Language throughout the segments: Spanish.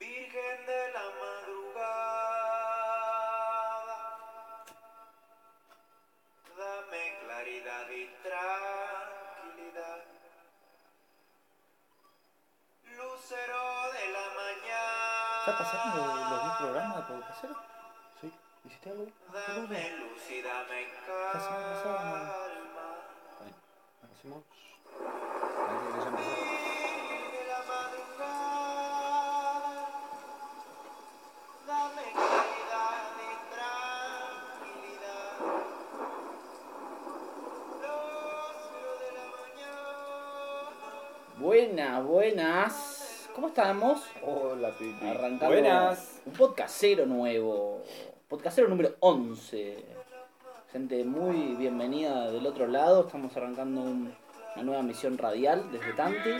Virgen de la madrugada, dame claridad y tranquilidad. Lucero de la mañana. ¿Está pasando los 10 programas de podcastero? Sí. ¿Hiciste algo? Dame luz y dame calma. Buenas, buenas. ¿Cómo estamos? Hola, Pipi. Arrancando Buenas. un podcastero nuevo. Podcastero número 11. Gente muy bienvenida del otro lado. Estamos arrancando un- una nueva misión radial desde Tanti.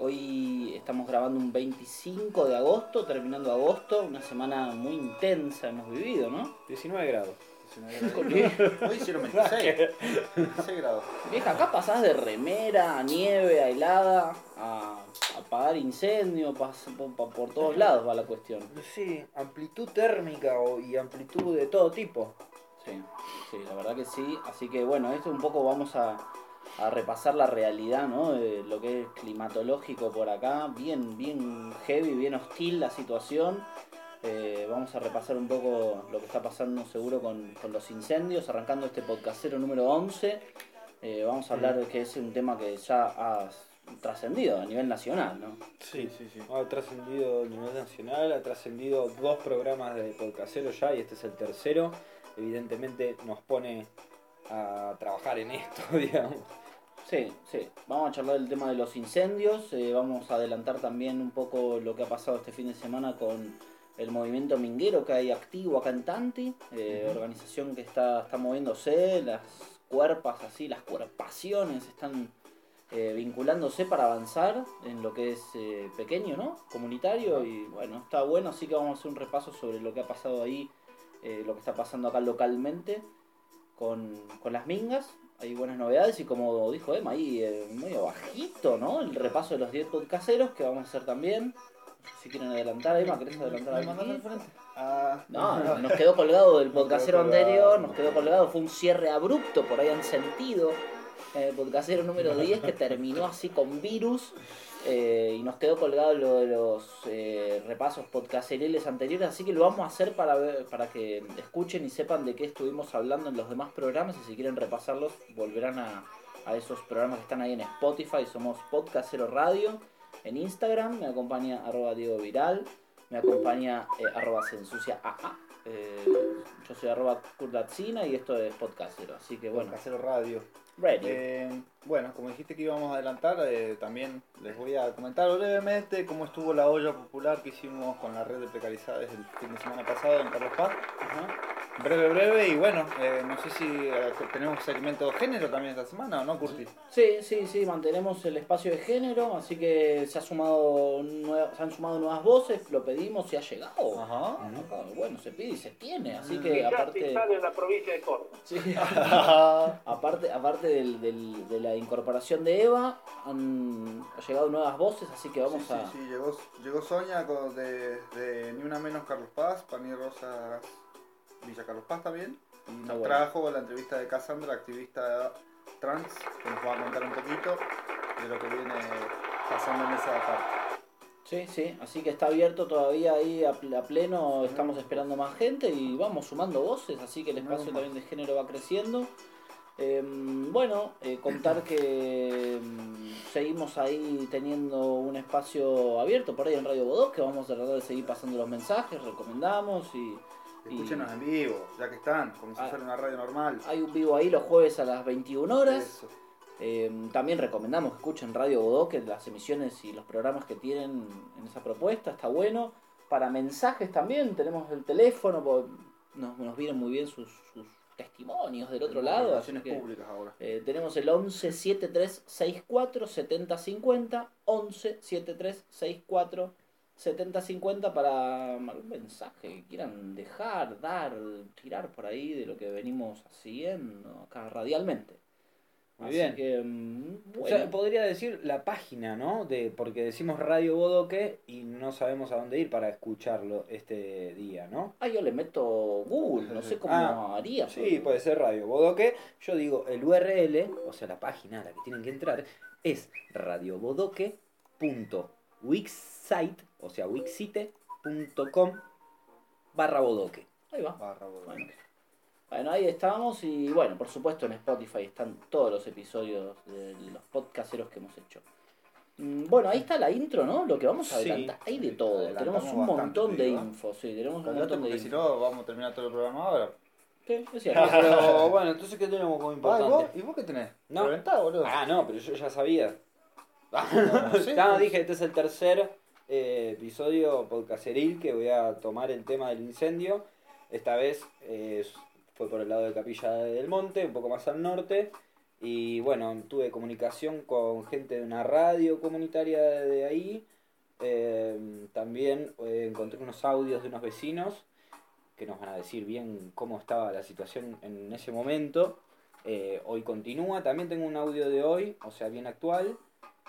Hoy estamos grabando un 25 de agosto, terminando agosto. Una semana muy intensa hemos vivido, ¿no? 19 grados. 19 ¿Por grados. qué? Hoy hicieron 26. 26 grados. Vieja, acá pasás de remera a nieve, a helada, a apagar incendio, pas- por, por- todos lados va la cuestión. Sí, amplitud térmica o- y amplitud de todo tipo. Sí, sí, la verdad que sí. Así que bueno, esto un poco vamos a, a repasar la realidad, ¿no? De lo que es climatológico por acá. Bien, bien heavy, bien hostil la situación. Eh, vamos a repasar un poco lo que está pasando seguro con, con los incendios, arrancando este podcastero número 11. Eh, vamos a hablar de que es un tema que ya ha trascendido a nivel nacional, ¿no? Sí, sí, sí. Ha trascendido a nivel nacional, ha trascendido dos programas de podcastero ya y este es el tercero. Evidentemente nos pone a trabajar en esto, digamos. Sí, sí. Vamos a charlar del tema de los incendios. eh, vamos a adelantar también un poco lo que ha pasado este fin de semana con el movimiento minguero que hay activo acá en Tanti. eh. Organización que está, está moviéndose. Las cuerpas así, las cuerpaciones están eh, vinculándose para avanzar en lo que es eh, pequeño, ¿no? Comunitario. Y bueno, está bueno. Así que vamos a hacer un repaso sobre lo que ha pasado ahí, lo que está pasando acá localmente con, con las mingas. Hay buenas novedades y como dijo Emma, ahí medio bajito, ¿no? El repaso de los 10 podcasteros que vamos a hacer también. Si quieren adelantar, Emma, ¿querés adelantar algo? Ah, No, nos quedó colgado del podcastero anterior, nos quedó colgado, fue un cierre abrupto, por ahí han sentido. eh, El podcastero número 10 que terminó así con virus eh, y nos quedó colgado lo de los eh, repasos podcasteriles anteriores, así que lo vamos a hacer para, ver, para que escuchen y sepan de qué estuvimos hablando en los demás programas y si quieren repasarlos volverán a, a esos programas que están ahí en Spotify, somos Podcastero Radio. En Instagram me acompaña arroba Diego Viral, me acompaña eh, arroba se ensucia AA. Eh, yo soy arroba Kurdatsina y esto es Podcastero, así que bueno, Podcastero Radio. ready. Eh, bueno, como dijiste que íbamos a adelantar, eh, también les voy a comentar brevemente cómo estuvo la olla popular que hicimos con la red de precarizadas el fin de semana pasado en Carlos Paz. Breve, breve, y bueno, eh, no sé si eh, tenemos segmento de género también esta semana o no, Curti. Sí, sí, sí, mantenemos el espacio de género, así que se, ha sumado se han sumado nuevas voces, lo pedimos y ha llegado. Ajá. Bueno, se pide y se tiene, así Mm. que aparte... sale en la provincia de Córdoba. Sí. aparte aparte del- del- de la incorporación de Eva, han ha llegado nuevas voces, así que vamos sí, a... sí, sí, llegó, llegó Sonia con- de, de Ni Una Menos Carlos Paz, Pan y Rosas Villa Carlos Paz también. Y nos bueno. trajo la entrevista de Cassandra, activista trans, que nos va a contar un poquito de lo que viene pasando en esa parte. Sí, sí, así que está abierto todavía ahí a, pl- a pleno, estamos esperando más gente y vamos sumando voces, así que el espacio también de género va creciendo. Em, bueno, eh, contar que em, seguimos ahí teniendo un espacio abierto por ahí en Radio Bodó, que vamos a tratar de seguir pasando los mensajes, recomendamos y, y Escúchenos en vivo, ya que están, como si Ah. fuera una radio normal. hay un vivo ahí los jueves a las 21 horas. Eh, también recomendamos que escuchen Radio Godó, que las emisiones y los programas que tienen en esa propuesta está bueno. Para mensajes también tenemos el teléfono, nos, nos vienen muy bien sus, sus testimonios del otro lado. Así Relaciones que, públicas ahora. eh, tenemos el 11 73 64 70 50, 11 73 64 70 50 para algún mensaje que quieran dejar, dar, tirar por ahí de lo que venimos haciendo acá radialmente. Muy Así bien. que, mm, O bueno. sea, podría decir la página, ¿no? De, porque decimos Radio Bodoque y no sabemos a dónde ir para escucharlo este día, ¿no? Ah, yo le meto Google, no sé cómo Ah, haría. Sí, puede ser Radio Bodoque. Yo digo, el URL, o sea, la página a la que tienen que entrar, es radiobodoque.wixsite, o sea, wixsite.com barra bodoque. Ahí va. Barra, boludo. Bueno. Bueno, ahí estamos y bueno, por supuesto en Spotify están todos los episodios de los podcasteros que hemos hecho. Mm, Bueno, ahí está la intro, ¿no? Lo que vamos a Sí. adelantar. Hay de todo. Tenemos un bastante, montón de digo, info, sí, tenemos un montón de porque si info. no vamos a terminar todo el programa ahora. Sí, es cierto. Pero bueno, entonces, ¿qué tenemos como Ah, ¿y, importante? vos, ¿Y vos qué tenés? No. Reventado, boludo. Ah, no, pero yo ya sabía. No, pues. dije, este es el tercer eh, episodio podcasteril que voy a tomar el tema del incendio. Esta vez eh, fue por el lado de Capilla del Monte, un poco más al norte. Y bueno, tuve comunicación con gente de una radio comunitaria de ahí. Eh, también eh, encontré unos audios de unos vecinos que nos van a decir bien cómo estaba la situación en ese momento. Eh, hoy continúa, también tengo un audio de hoy, o sea, bien actual,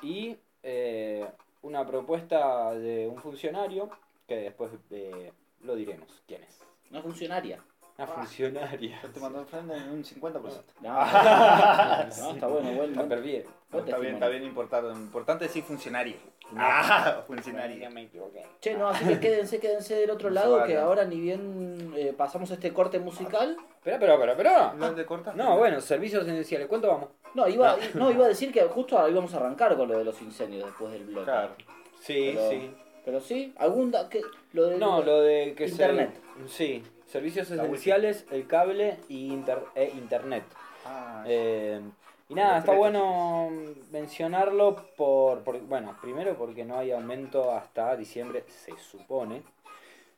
y eh, una propuesta de un funcionario, que después eh, lo diremos quién es. Una funcionaria. Una funcionaria. Yo te mando enfrente en un 50%. No, no, está bueno, buen, Está bien. está bien, está bien importante. Importante decir funcionario. Ah, funcionario. me equivoqué. Che, no, así que quédense, quédense del otro lado, que ahora ni bien eh, pasamos este corte musical. Espera, espera, espera, espera. ¿No te cortas? No, bueno, servicios esenciales. ¿Cuánto vamos? No, iba, no, iba a decir que justo ahora íbamos a arrancar con lo de los incendios después del blog. Claro. Sí, Pero- sí. Pero sí, algún da- que, lo de No, lo de que se- Internet. sí, servicios esenciales, el cable y inter- e internet. Ah, Eh, y nada, está bueno mencionarlo por, por- bueno, primero porque no hay aumento hasta diciembre, se supone.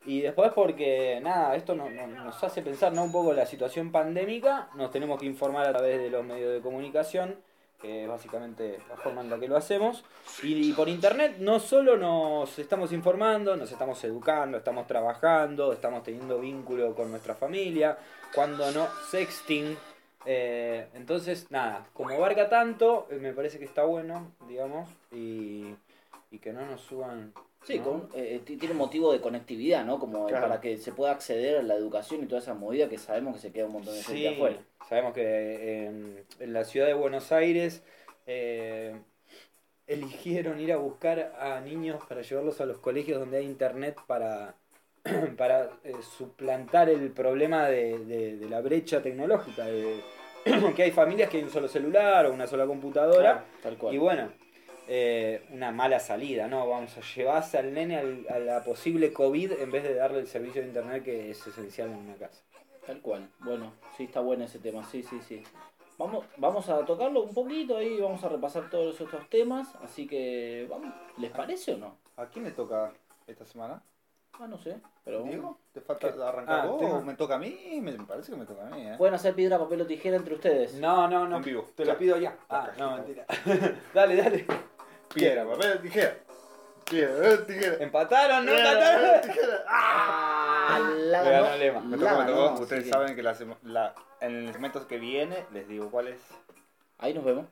Y después porque, nada, esto no- no- nos hace pensar ¿no? un poco la situación pandémica, nos tenemos que informar a través de los medios de comunicación, que es básicamente la forma en la que lo hacemos. Y, por internet no solo nos estamos informando, nos estamos educando, estamos trabajando, estamos teniendo vínculo con nuestra familia, cuando no, sexting. Eh, entonces, nada, como abarca tanto, eh, me parece que está bueno, digamos, y, y que no nos suban. Sí, ¿no? con, eh, t- tiene motivo de conectividad, ¿no? Como Claro. para que se pueda acceder a la educación y toda esa movida que sabemos que se queda un montón de gente Sí, afuera. sabemos que en, en la ciudad de Buenos Aires eh, eligieron ir a buscar a niños para llevarlos a los colegios donde hay internet para, para eh, suplantar el problema de, de- de la brecha tecnológica, de que hay familias que hay un solo celular o una sola computadora. Tal cual. Y bueno, eh, una mala salida, ¿no? Vamos a llevarse al nene al- a la posible COVID en vez de darle el servicio de internet que es esencial en una casa. Tal cual. Bueno, sí está bueno ese tema, sí, sí, sí. Vamos, vamos a tocarlo un poquito ahí, vamos a repasar todos estos temas, así que vamos, ¿les parece o no? ¿A quién le toca esta semana? Ah, no sé, pero ¿Diego? ¿Te falta ¿Qué? arrancar Ah, vos tengo- o me toca a mí? Me parece que me toca a mí, ¿eh? pueden hacer piedra, papel o tijera entre ustedes. No, no, no. En vivo. Te lo pido ya. Ah, no, mentira. dale, dale. Piedra, papel, tijera. Piedra, tijera. Empataron, no Piedra, empataron. tijera. Ah, la Me ganó. ganó Lema. Me La toca, me tocó. Ustedes saben que la, la- en el segmento que viene les digo cuál es. Ahí nos vemos.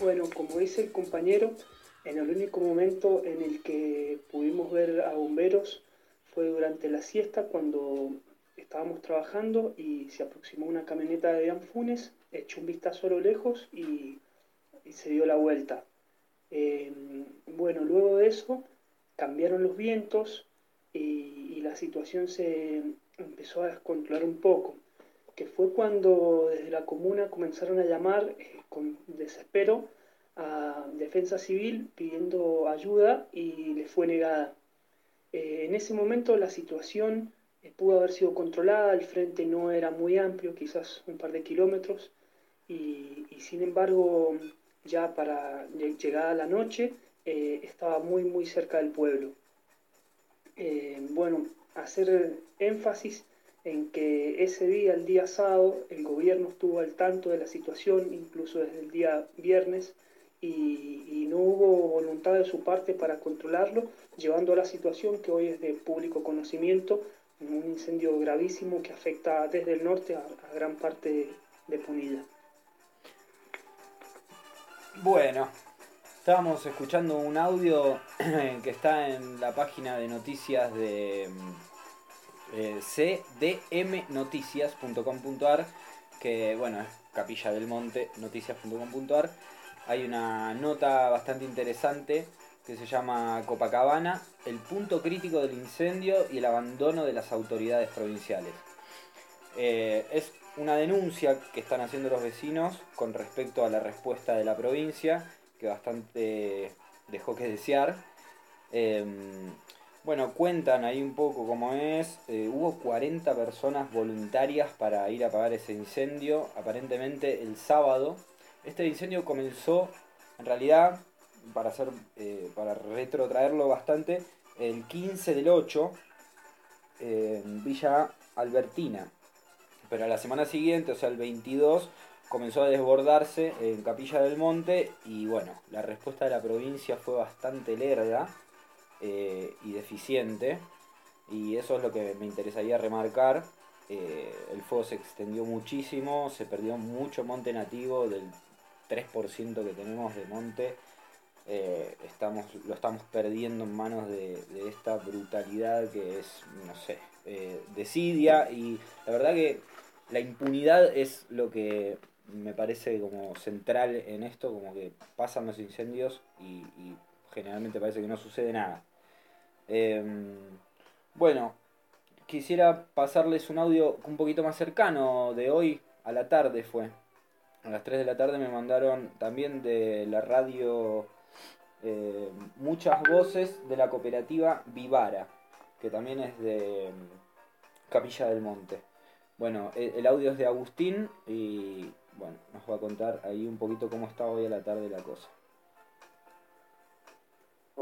Bueno, como dice el compañero, en el único momento en el que pudimos ver a bomberos fue durante la siesta cuando estábamos trabajando y se aproximó una camioneta de Anfunes, echó un vistazo a lo lejos y, se dio la vuelta. Eh, bueno, luego de eso cambiaron los vientos y, y la situación se empezó a descontrolar un poco, que fue cuando desde la comuna comenzaron a llamar eh, con desespero a Defensa Civil pidiendo ayuda y les fue negada. Eh, en ese momento la situación eh, pudo haber sido controlada, el frente no era muy amplio, quizás un par de kilómetros, y, sin embargo ya para lle- llegada la noche estaba muy muy cerca del pueblo. Bueno, hacer énfasis en que ese día, el día sábado, el gobierno estuvo al tanto de la situación, incluso desde el día viernes, y, no hubo voluntad de su parte para controlarlo, llevando a la situación que hoy es de público conocimiento, un incendio gravísimo que afecta desde el norte a, gran parte de, de Punilla. Bueno, estábamos escuchando un audio que está en la página de noticias de eh, cdmnoticias.com.ar, que bueno, es Capilla del Monte, noticias.com.ar. Hay una nota bastante interesante que se llama Copacabana, el punto crítico del incendio y el abandono de las autoridades provinciales. Eh, es una denuncia que están haciendo los vecinos con respecto a la respuesta de la provincia, que bastante dejó que desear. Eh, bueno, cuentan ahí un poco cómo es. Eh, hubo 40 personas voluntarias para ir a apagar ese incendio, aparentemente el sábado. Este incendio comenzó, en realidad, para hacer, eh, para retrotraerlo bastante, el 15 del 8 eh, en Villa Albertina. Pero a la semana siguiente, o sea el 22, comenzó a desbordarse en Capilla del Monte y bueno, la respuesta de la provincia fue bastante lerda eh, y deficiente y eso es lo que me interesaría remarcar. Eh, el fuego se extendió muchísimo, se perdió mucho monte nativo del 3% que tenemos de monte. eh, estamos, lo estamos perdiendo en manos de, de esta brutalidad que es, no sé, desidia y la verdad que la impunidad es lo que me parece como central en esto, como que pasan los incendios y generalmente parece que no sucede nada. Em, bueno, quisiera pasarles un audio un poquito más cercano de hoy a la tarde fue. A las 3 de la tarde me mandaron también de la radio eh, muchas voces de la cooperativa Vivara, que también es de em, Capilla del Monte. Bueno, e- el audio es de Agustín y bueno, nos va a contar ahí un poquito cómo está hoy a la tarde la cosa.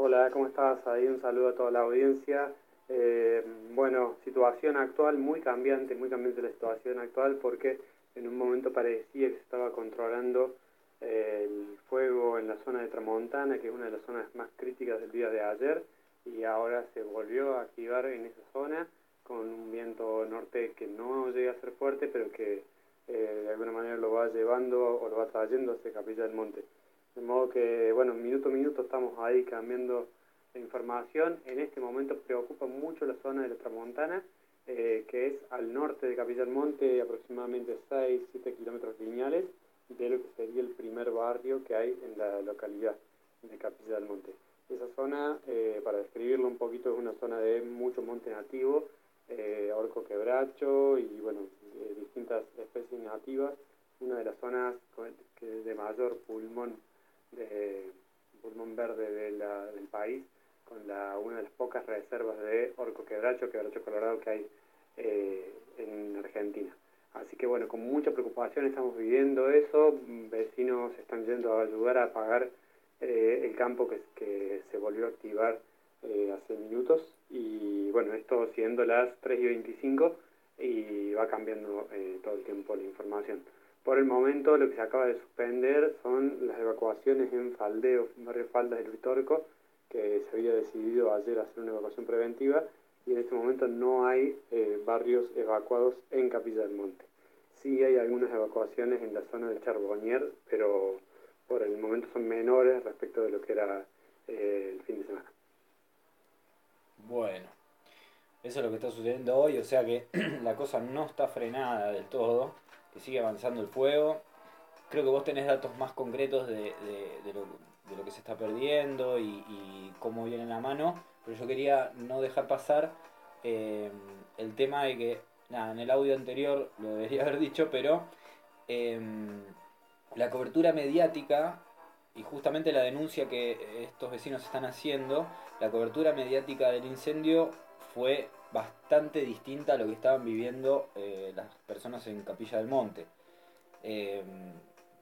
Hola, ¿cómo estás? Ahí un saludo a toda la audiencia. Eh, bueno, situación actual muy cambiante, muy cambiante la situación actual porque en un momento parecía que se estaba controlando eh, el fuego en la zona de Tramontana, que es una de las zonas más críticas del día de ayer, y ahora se volvió a activar en esa zona con un viento norte que no llega a ser fuerte, pero que eh, de alguna manera lo va llevando o lo va trayendo hacia Capilla del Monte. De modo que, bueno, minuto a minuto estamos ahí cambiando la información. En este momento preocupa mucho la zona de la Tramontana, eh, que es al norte de Capilla del Monte, aproximadamente 6-7 kilómetros lineales de lo que sería el primer barrio que hay en la localidad de Capilla del Monte. Esa zona, eh, para describirlo un poquito, es una zona de mucho monte nativo, eh, orco quebracho y bueno, distintas especies nativas, una de las zonas que de mayor pulmón de pulmón verde del país, con la, una de las pocas reservas de orco quebracho, quebracho colorado que hay eh, en Argentina. Así que bueno, con mucha preocupación estamos viviendo eso, vecinos están yendo a ayudar a apagar eh, el campo que, que se volvió a activar eh, hace minutos y bueno, esto siendo las 3 y 25 y va cambiando eh, todo el tiempo la información. Por el momento lo que se acaba de suspender son las evacuaciones en Faldeo, en barrio Faldas del Vitorco, que se había decidido ayer hacer una evacuación preventiva y en este momento no hay eh, barrios evacuados en Capilla del Monte. Sí hay algunas evacuaciones en la zona del Charbonnier, pero por el momento son menores respecto de lo que era eh, el fin de semana. Bueno, eso es lo que está sucediendo hoy, o sea que la cosa no está frenada del todo, sigue avanzando el fuego. Creo que vos tenés datos más concretos de, de- lo, de lo que se está perdiendo y, cómo viene la mano, pero yo quería no dejar pasar eh, el tema de que, nada, en el audio anterior lo debería haber dicho, pero em, la cobertura mediática y justamente la denuncia que estos vecinos están haciendo, la cobertura mediática del incendio fue bastante distinta a lo que estaban viviendo eh, las personas en Capilla del Monte. Eh,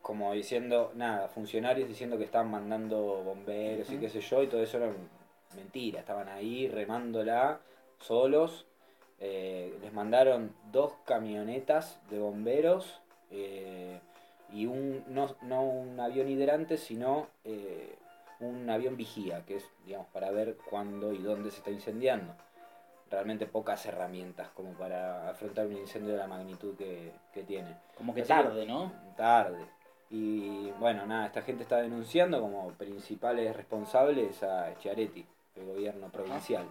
como diciendo, nada, funcionarios diciendo que estaban mandando bomberos y qué sé yo, y todo eso era mentira, estaban ahí remándola solos. Eh, les mandaron dos camionetas de bomberos eh, y un no, no un avión hidrante, sino un avión vigía, que es digamos para ver cuándo y dónde se está incendiando. Realmente pocas herramientas como para afrontar un incendio de la magnitud que, que tiene. Como que Así que- tarde, ¿no? Tarde. Y bueno, nada, esta gente está denunciando como principales responsables a Chiaretti, el gobierno provincial.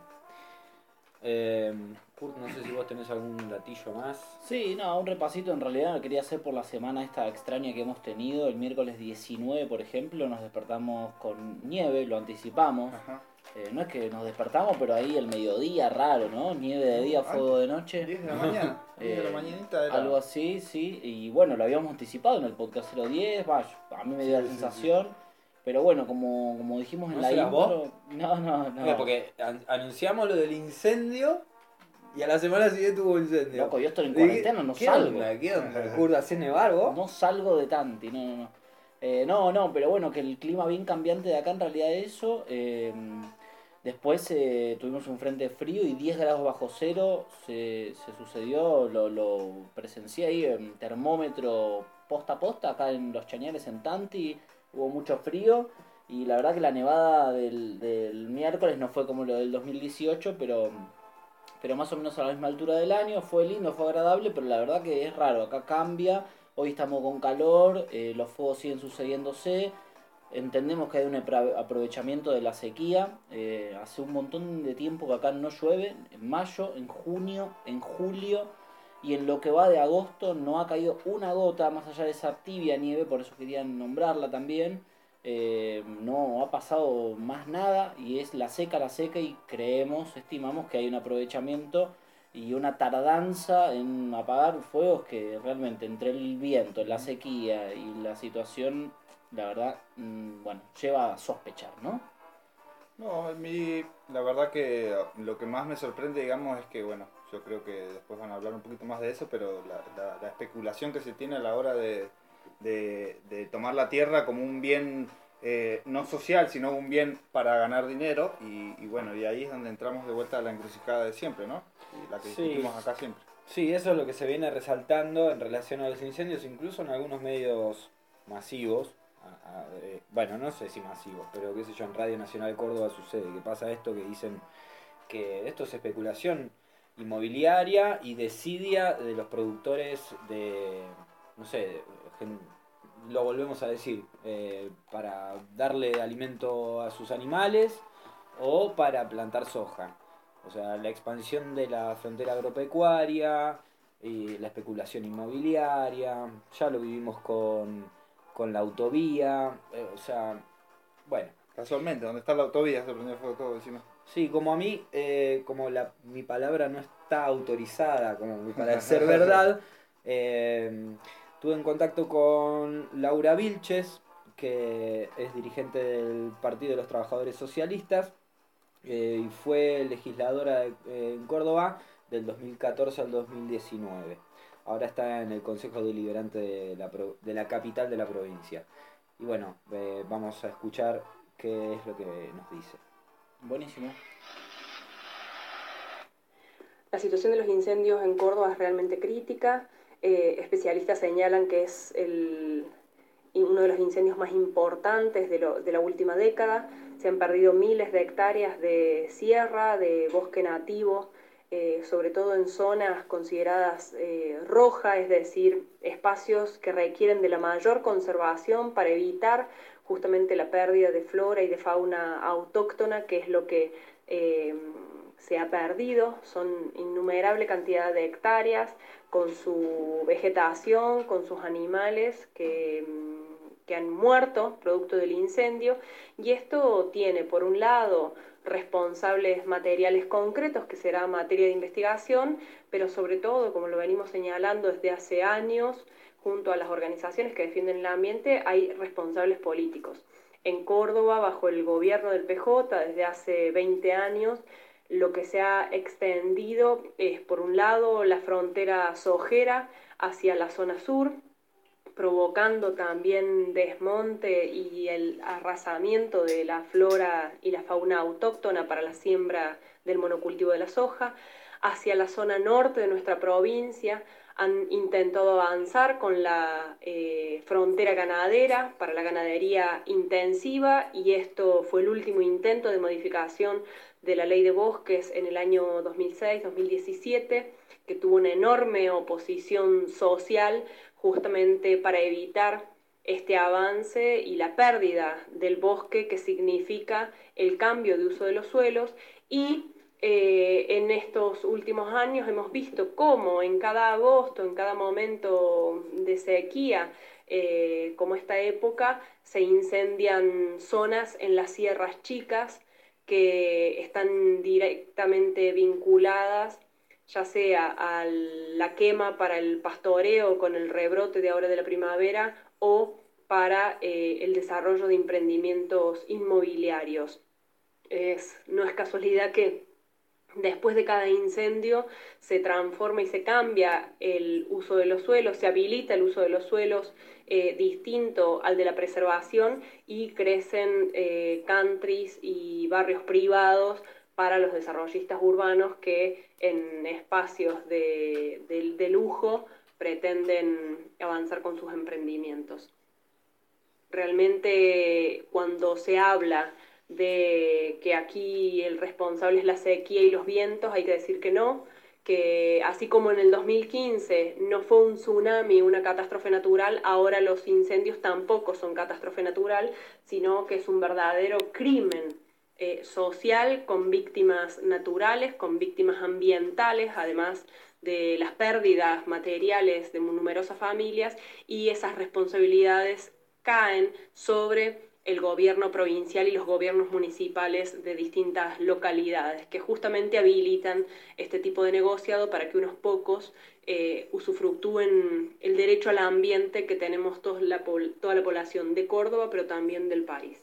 Eh, Kurt, no sé si vos tenés algún datillo más. Sí, no, un repasito en realidad lo quería hacer por la semana esta extraña que hemos tenido. El miércoles 19, por ejemplo, nos despertamos con nieve, lo anticipamos. Ajá. Eh, no es que nos despertamos, pero ahí el mediodía, raro, ¿no? Nieve de día, fuego de noche. 10 de la mañana. 10 de la Eh, mañanita era. Algo así, sí. Y bueno, lo habíamos anticipado en el podcast 010, va, a mí me dio la Sí, sí, sensación. Pero bueno, como, como dijimos en ¿No la intro... vos? No, no, no. Mira, porque an- anunciamos lo del incendio y a la semana siguiente hubo incendio. Loco, yo estoy en ¿Y cuarentena, no ¿Qué salgo. onda? ¿Qué onda? ¿hacés nevar vos? No salgo de Tanti, no, no, no. Eh, no, no, pero bueno, que el clima bien cambiante de acá en realidad eso. eh, después eh, tuvimos un frente frío y 10 grados bajo cero se, se sucedió, lo, lo presencié ahí en termómetro posta a posta, acá en Los Chañares, en Tanti, hubo mucho frío. Y la verdad que la nevada del, del miércoles no fue como lo del 2018, pero pero más o menos a la misma altura del año. Fue lindo, fue agradable, pero la verdad que es raro. Acá cambia. Hoy estamos con calor, eh, los fuegos siguen sucediéndose. Entendemos que hay un apro- aprovechamiento de la sequía. eh, hace un montón de tiempo que acá no llueve. En mayo, en junio, en julio. Y en lo que va de agosto no ha caído una gota más allá de esa tibia nieve, por eso quería nombrarla también. Eh, no ha pasado más nada y es la seca, la seca y creemos, estimamos que hay un aprovechamiento y una tardanza en apagar fuegos que realmente entre el viento, la sequía y la situación, la verdad, mm, bueno, lleva a sospechar, ¿no? No, a mí la verdad que lo que más me sorprende, digamos, es que, bueno, yo creo que después van a hablar un poquito más de eso, pero la, la- la especulación que se tiene a la hora de, de- de tomar la tierra como un bien eh, no social, sino un bien para ganar dinero, y, y bueno, y ahí es donde entramos de vuelta a la encrucijada de siempre, ¿no? La que Sí. discutimos acá siempre. Sí, eso es lo que se viene resaltando en relación a los incendios, incluso en algunos medios masivos. Eh, bueno, no sé si masivos, pero qué sé yo, en Radio Nacional Córdoba sucede que pasa esto que dicen que esto es especulación inmobiliaria y desidia de los productores de, no sé, lo volvemos a decir, eh, para darle alimento a sus animales o para plantar soja. O sea, la expansión de la frontera agropecuaria, y la especulación inmobiliaria, ya lo vivimos con, con la autovía, eh, o sea, bueno, Casualmente, donde está la autovía se prendió fuego todo encima. sí, como a mí, eh, como la, mi palabra no está autorizada como para ser verdad, eh, tuve en contacto con Laura Vilches, que es dirigente del Partido de los Trabajadores Socialistas, eh, y fue legisladora de- en Córdoba del 2014 al 2019. Ahora está en el Consejo Deliberante de la, pro- de la capital de la provincia. Y bueno, eh, vamos a escuchar qué es lo que nos dice. Buenísimo. La situación de los incendios en Córdoba es realmente crítica. Eh, especialistas señalan que es el, uno de los incendios más importantes de, lo- de la última década. Se han perdido miles de hectáreas de sierra, de bosque nativo, eh, sobre todo en zonas consideradas eh, rojas, es decir, espacios que requieren de la mayor conservación para evitar justamente la pérdida de flora y de fauna autóctona, que es lo que eh, se ha perdido. Son innumerable cantidad de hectáreas con su vegetación, con sus animales que, mm, que han muerto producto del incendio. Y esto tiene, por un lado, responsables materiales concretos, que será materia de investigación, pero sobre todo, como lo venimos señalando desde hace años, junto a las organizaciones que defienden el ambiente, hay responsables políticos. En Córdoba, bajo el gobierno del PJ, desde hace 20 años, lo que se ha extendido es, por un lado, la frontera sojera hacia la zona sur, provocando también desmonte y el arrasamiento de la flora y la fauna autóctona para la siembra del monocultivo de la soja, hacia la zona norte de nuestra provincia, han intentado avanzar con la eh, frontera ganadera para la ganadería intensiva y esto fue el último intento de modificación de la ley de bosques en el año 2006-2017 que tuvo una enorme oposición social justamente para evitar este avance y la pérdida del bosque que significa el cambio de uso de los suelos. Y eh, en estos últimos años hemos visto cómo en cada agosto, en cada momento de sequía, eh, como esta época, se incendian zonas en las sierras chicas que están directamente vinculadas ya sea a la quema para el pastoreo con el rebrote de ahora de la primavera o para eh, el desarrollo de emprendimientos inmobiliarios. Es, no es casualidad que después de cada incendio se transforma y se cambia el uso de los suelos, se habilita el uso de los suelos eh, distinto al de la preservación y crecen eh, countries y barrios privados para los desarrollistas urbanos que en espacios de, de- lujo pretenden avanzar con sus emprendimientos. Realmente cuando se habla de que aquí el responsable es la sequía y los vientos, hay que decir que no, que así como en el 2015 no fue un tsunami, una catástrofe natural, ahora los incendios tampoco son catástrofe natural, sino que es un verdadero crimen eh, social con víctimas naturales, con víctimas ambientales, además de las pérdidas materiales de numerosas familias y esas responsabilidades caen sobre el gobierno provincial y los gobiernos municipales de distintas localidades que justamente habilitan este tipo de negociado para que unos pocos eh, usufructúen el derecho al ambiente que tenemos toda la población de Córdoba, pero también del país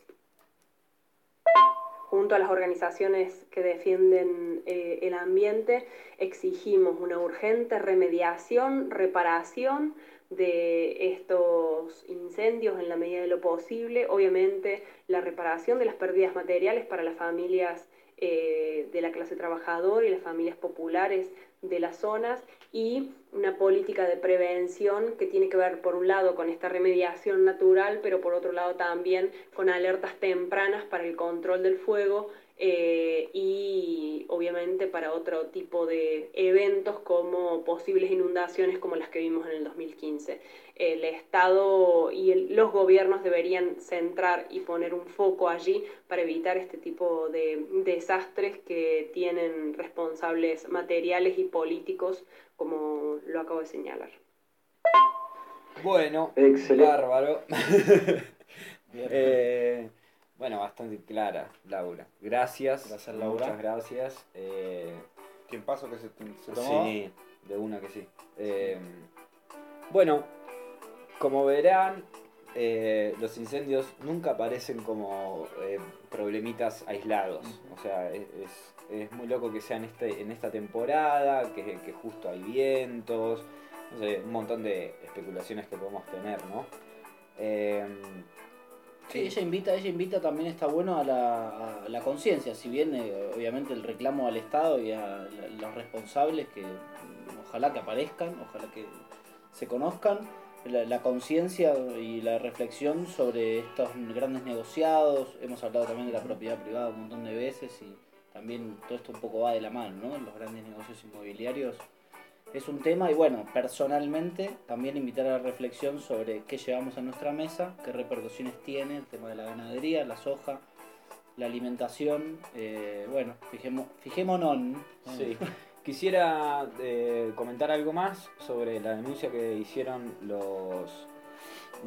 junto a las organizaciones que defienden eh, el ambiente, exigimos una urgente remediación, reparación de estos incendios en la medida de lo posible, obviamente la reparación de las pérdidas materiales para las familias eh, de la clase trabajadora y las familias populares de las zonas y una política de prevención que tiene que ver por un lado con esta remediación natural, pero por otro lado también con alertas tempranas para el control del fuego eh, y obviamente para otro tipo de eventos como posibles inundaciones como las que vimos en el 2015. El Estado y el- los gobiernos deberían centrar y poner un foco allí para evitar este tipo de desastres que tienen responsables materiales y políticos, como lo acabo de señalar. Bueno, Excelente. bárbaro. Eh, bueno, bastante clara, Laura. Gracias. Gracias, Laura. Muchas gracias. Eh, Tiempazo que se, se tomó. sí, de una que sí. Eh, bueno, como verán, eh, los incendios nunca aparecen como eh, problemitas aislados. O sea, es, es- muy loco que sea en, este, en esta temporada, que, que justo hay vientos, no sé, un montón de especulaciones que podemos tener, ¿no? Eh, Sí, ella invita, ella invita también está bueno a la, a la conciencia, si bien eh, obviamente el reclamo al Estado y a los responsables que ojalá que aparezcan, ojalá que se conozcan, la, la conciencia y la reflexión sobre estos grandes negociados, hemos hablado también de la propiedad privada un montón de veces y también todo esto un poco va de la mano, ¿no? Los grandes negocios inmobiliarios es un tema y bueno, personalmente también invitar a la reflexión sobre qué llevamos a nuestra mesa, qué repercusiones tiene el tema de la ganadería, la soja, la alimentación, eh, bueno, fijemos, fijémonos. ¿no? Sí. Quisiera eh, comentar algo más sobre la denuncia que hicieron los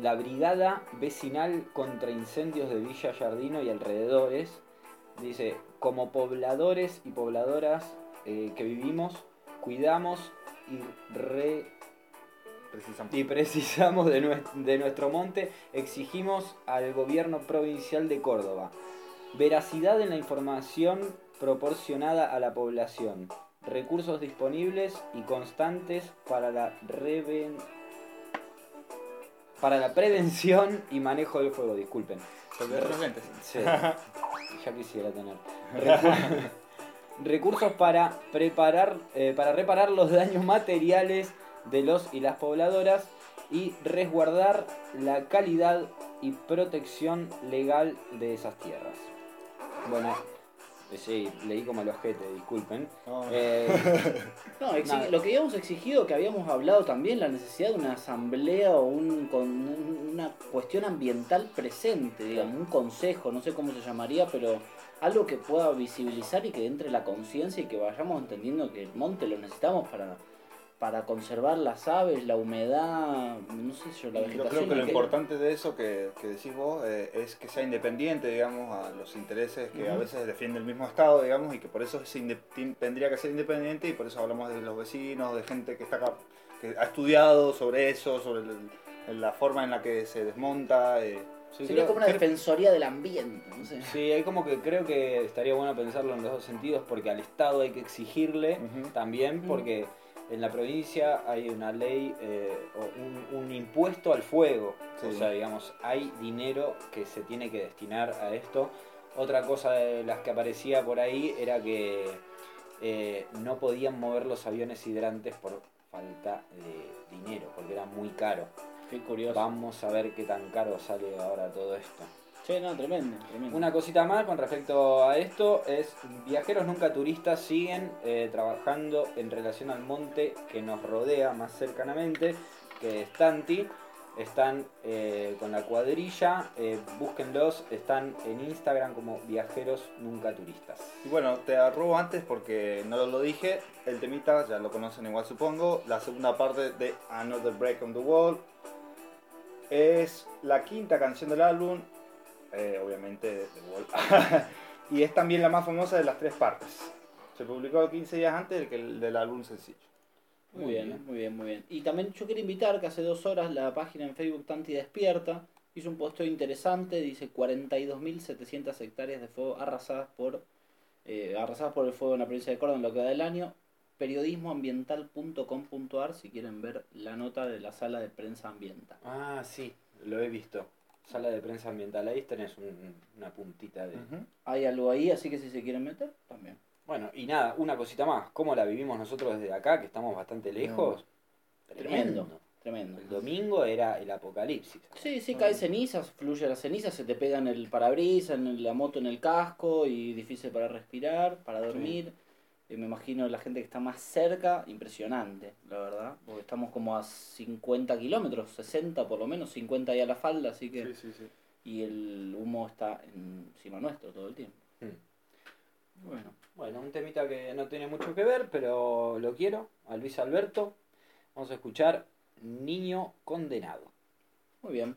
la Brigada Vecinal contra Incendios de Villa Yardino y alrededores. Dice, como pobladores y pobladoras eh, que vivimos, cuidamos y, re- Precisamente. y precisamos de, nue- de nuestro monte, exigimos al gobierno provincial de Córdoba veracidad en la información proporcionada a la población, recursos disponibles y constantes para la reven- para la prevención y manejo del fuego, disculpen. Sí, ya quisiera tener. Recu- Recursos para preparar, eh, para reparar los daños materiales de los y las pobladoras y resguardar la calidad y protección legal de esas tierras. Bueno, sí, leí como el ojete, disculpen. No, Eh, No, lo que habíamos exigido, que habíamos hablado también, la necesidad de una asamblea o un, con un- una cuestión ambiental presente, digamos, un consejo, no sé cómo se llamaría, pero algo que pueda visibilizar y que entre la conciencia y que vayamos entendiendo que el monte lo necesitamos para, para conservar las aves, la humedad, no sé yo, la Yo vegetación. creo que lo importante de eso que, que decís vos eh, es que sea independiente, digamos, a los intereses que a veces defiende el mismo Estado, digamos, y que por eso tin- tendría que ser independiente y por eso hablamos de los vecinos, de gente que está acá, que ha estudiado sobre eso, sobre el- la forma en la que se desmonta. eh. sí, Sería creo- como una creo- defensoría del ambiente, no sé. Sí, hay como que creo que estaría bueno pensarlo en los dos sentidos porque al Estado hay que exigirle también porque en la provincia hay una ley eh, un, un impuesto al fuego. Sí. O sea, digamos, hay dinero que se tiene que destinar a esto. Otra cosa de las que aparecía por ahí era que eh, no podían mover los aviones hidrantes por falta de dinero, porque era muy caro. Qué curioso. Vamos a ver qué tan caro sale ahora todo esto. Che, no, tremendo, tremendo. Una cosita más con respecto a esto es viajeros nunca turistas siguen eh, trabajando en relación al monte que nos rodea más cercanamente, que es Tanti. Están eh, con la cuadrilla, eh, búsquenlos, están en Instagram como viajeros nunca turistas. Y bueno, te arrobo antes porque no lo dije, el temita ya lo conocen igual supongo, la segunda parte de Another Break on the Wall es la quinta canción del álbum, eh, obviamente de Wall, y es también la más famosa de las tres partes. Se publicó 15 días antes del, que el- del álbum sencillo. Muy, Muy bien, bien. muy bien, muy bien. Y también yo quería invitar que hace dos horas la página en Facebook Tanti Despierta hizo un posteo interesante, dice 42.700 hectáreas de fuego arrasadas por, eh, arrasadas por el fuego en la provincia de Córdoba en lo que va del año. Periodismoambiental.com.ar si quieren ver la nota de la sala de prensa ambiental. Ah, sí, lo he visto. Sala de prensa ambiental, ahí tenés un- una puntita de... Hay algo ahí, así que si se quieren meter, también. Bueno, y nada, una cosita más. ¿Cómo la vivimos nosotros desde acá, que estamos bastante lejos? Tremendo, tremendo. El domingo era el apocalipsis. Sí, sí, cae cenizas, fluye la ceniza, se te pega en el parabrisas, en la moto, en el casco y difícil para respirar, para dormir. Me imagino la gente que está más cerca, impresionante, la verdad. Porque estamos como a 50 kilómetros, 60 por lo menos, 50 ahí a la falda, así que... sí, sí. Y el humo está encima nuestro todo el tiempo. Hmm. Bueno, Bueno, un temita que no tiene mucho que ver, pero lo quiero, a Luis Alberto. Vamos a escuchar Niño Condenado. muy bien.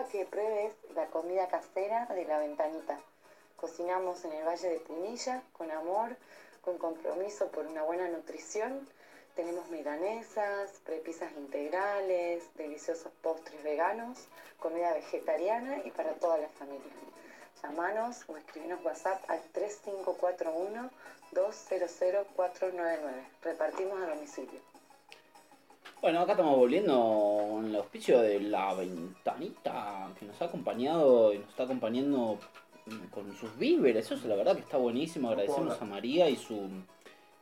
Invito a que pruebes la comida casera de la ventanita. Cocinamos en el Valle de Punilla con amor, con compromiso por una buena nutrición. Tenemos milanesas, prepisas integrales, deliciosos postres veganos, comida vegetariana y para toda la familia. Llamanos o escribinos WhatsApp al 3541 200 499. Repartimos a domicilio. Bueno, acá estamos volviendo con el auspicio de la ventanita que nos ha acompañado y nos está acompañando con sus víveres. Eso la verdad que está buenísimo. Agradecemos a María y su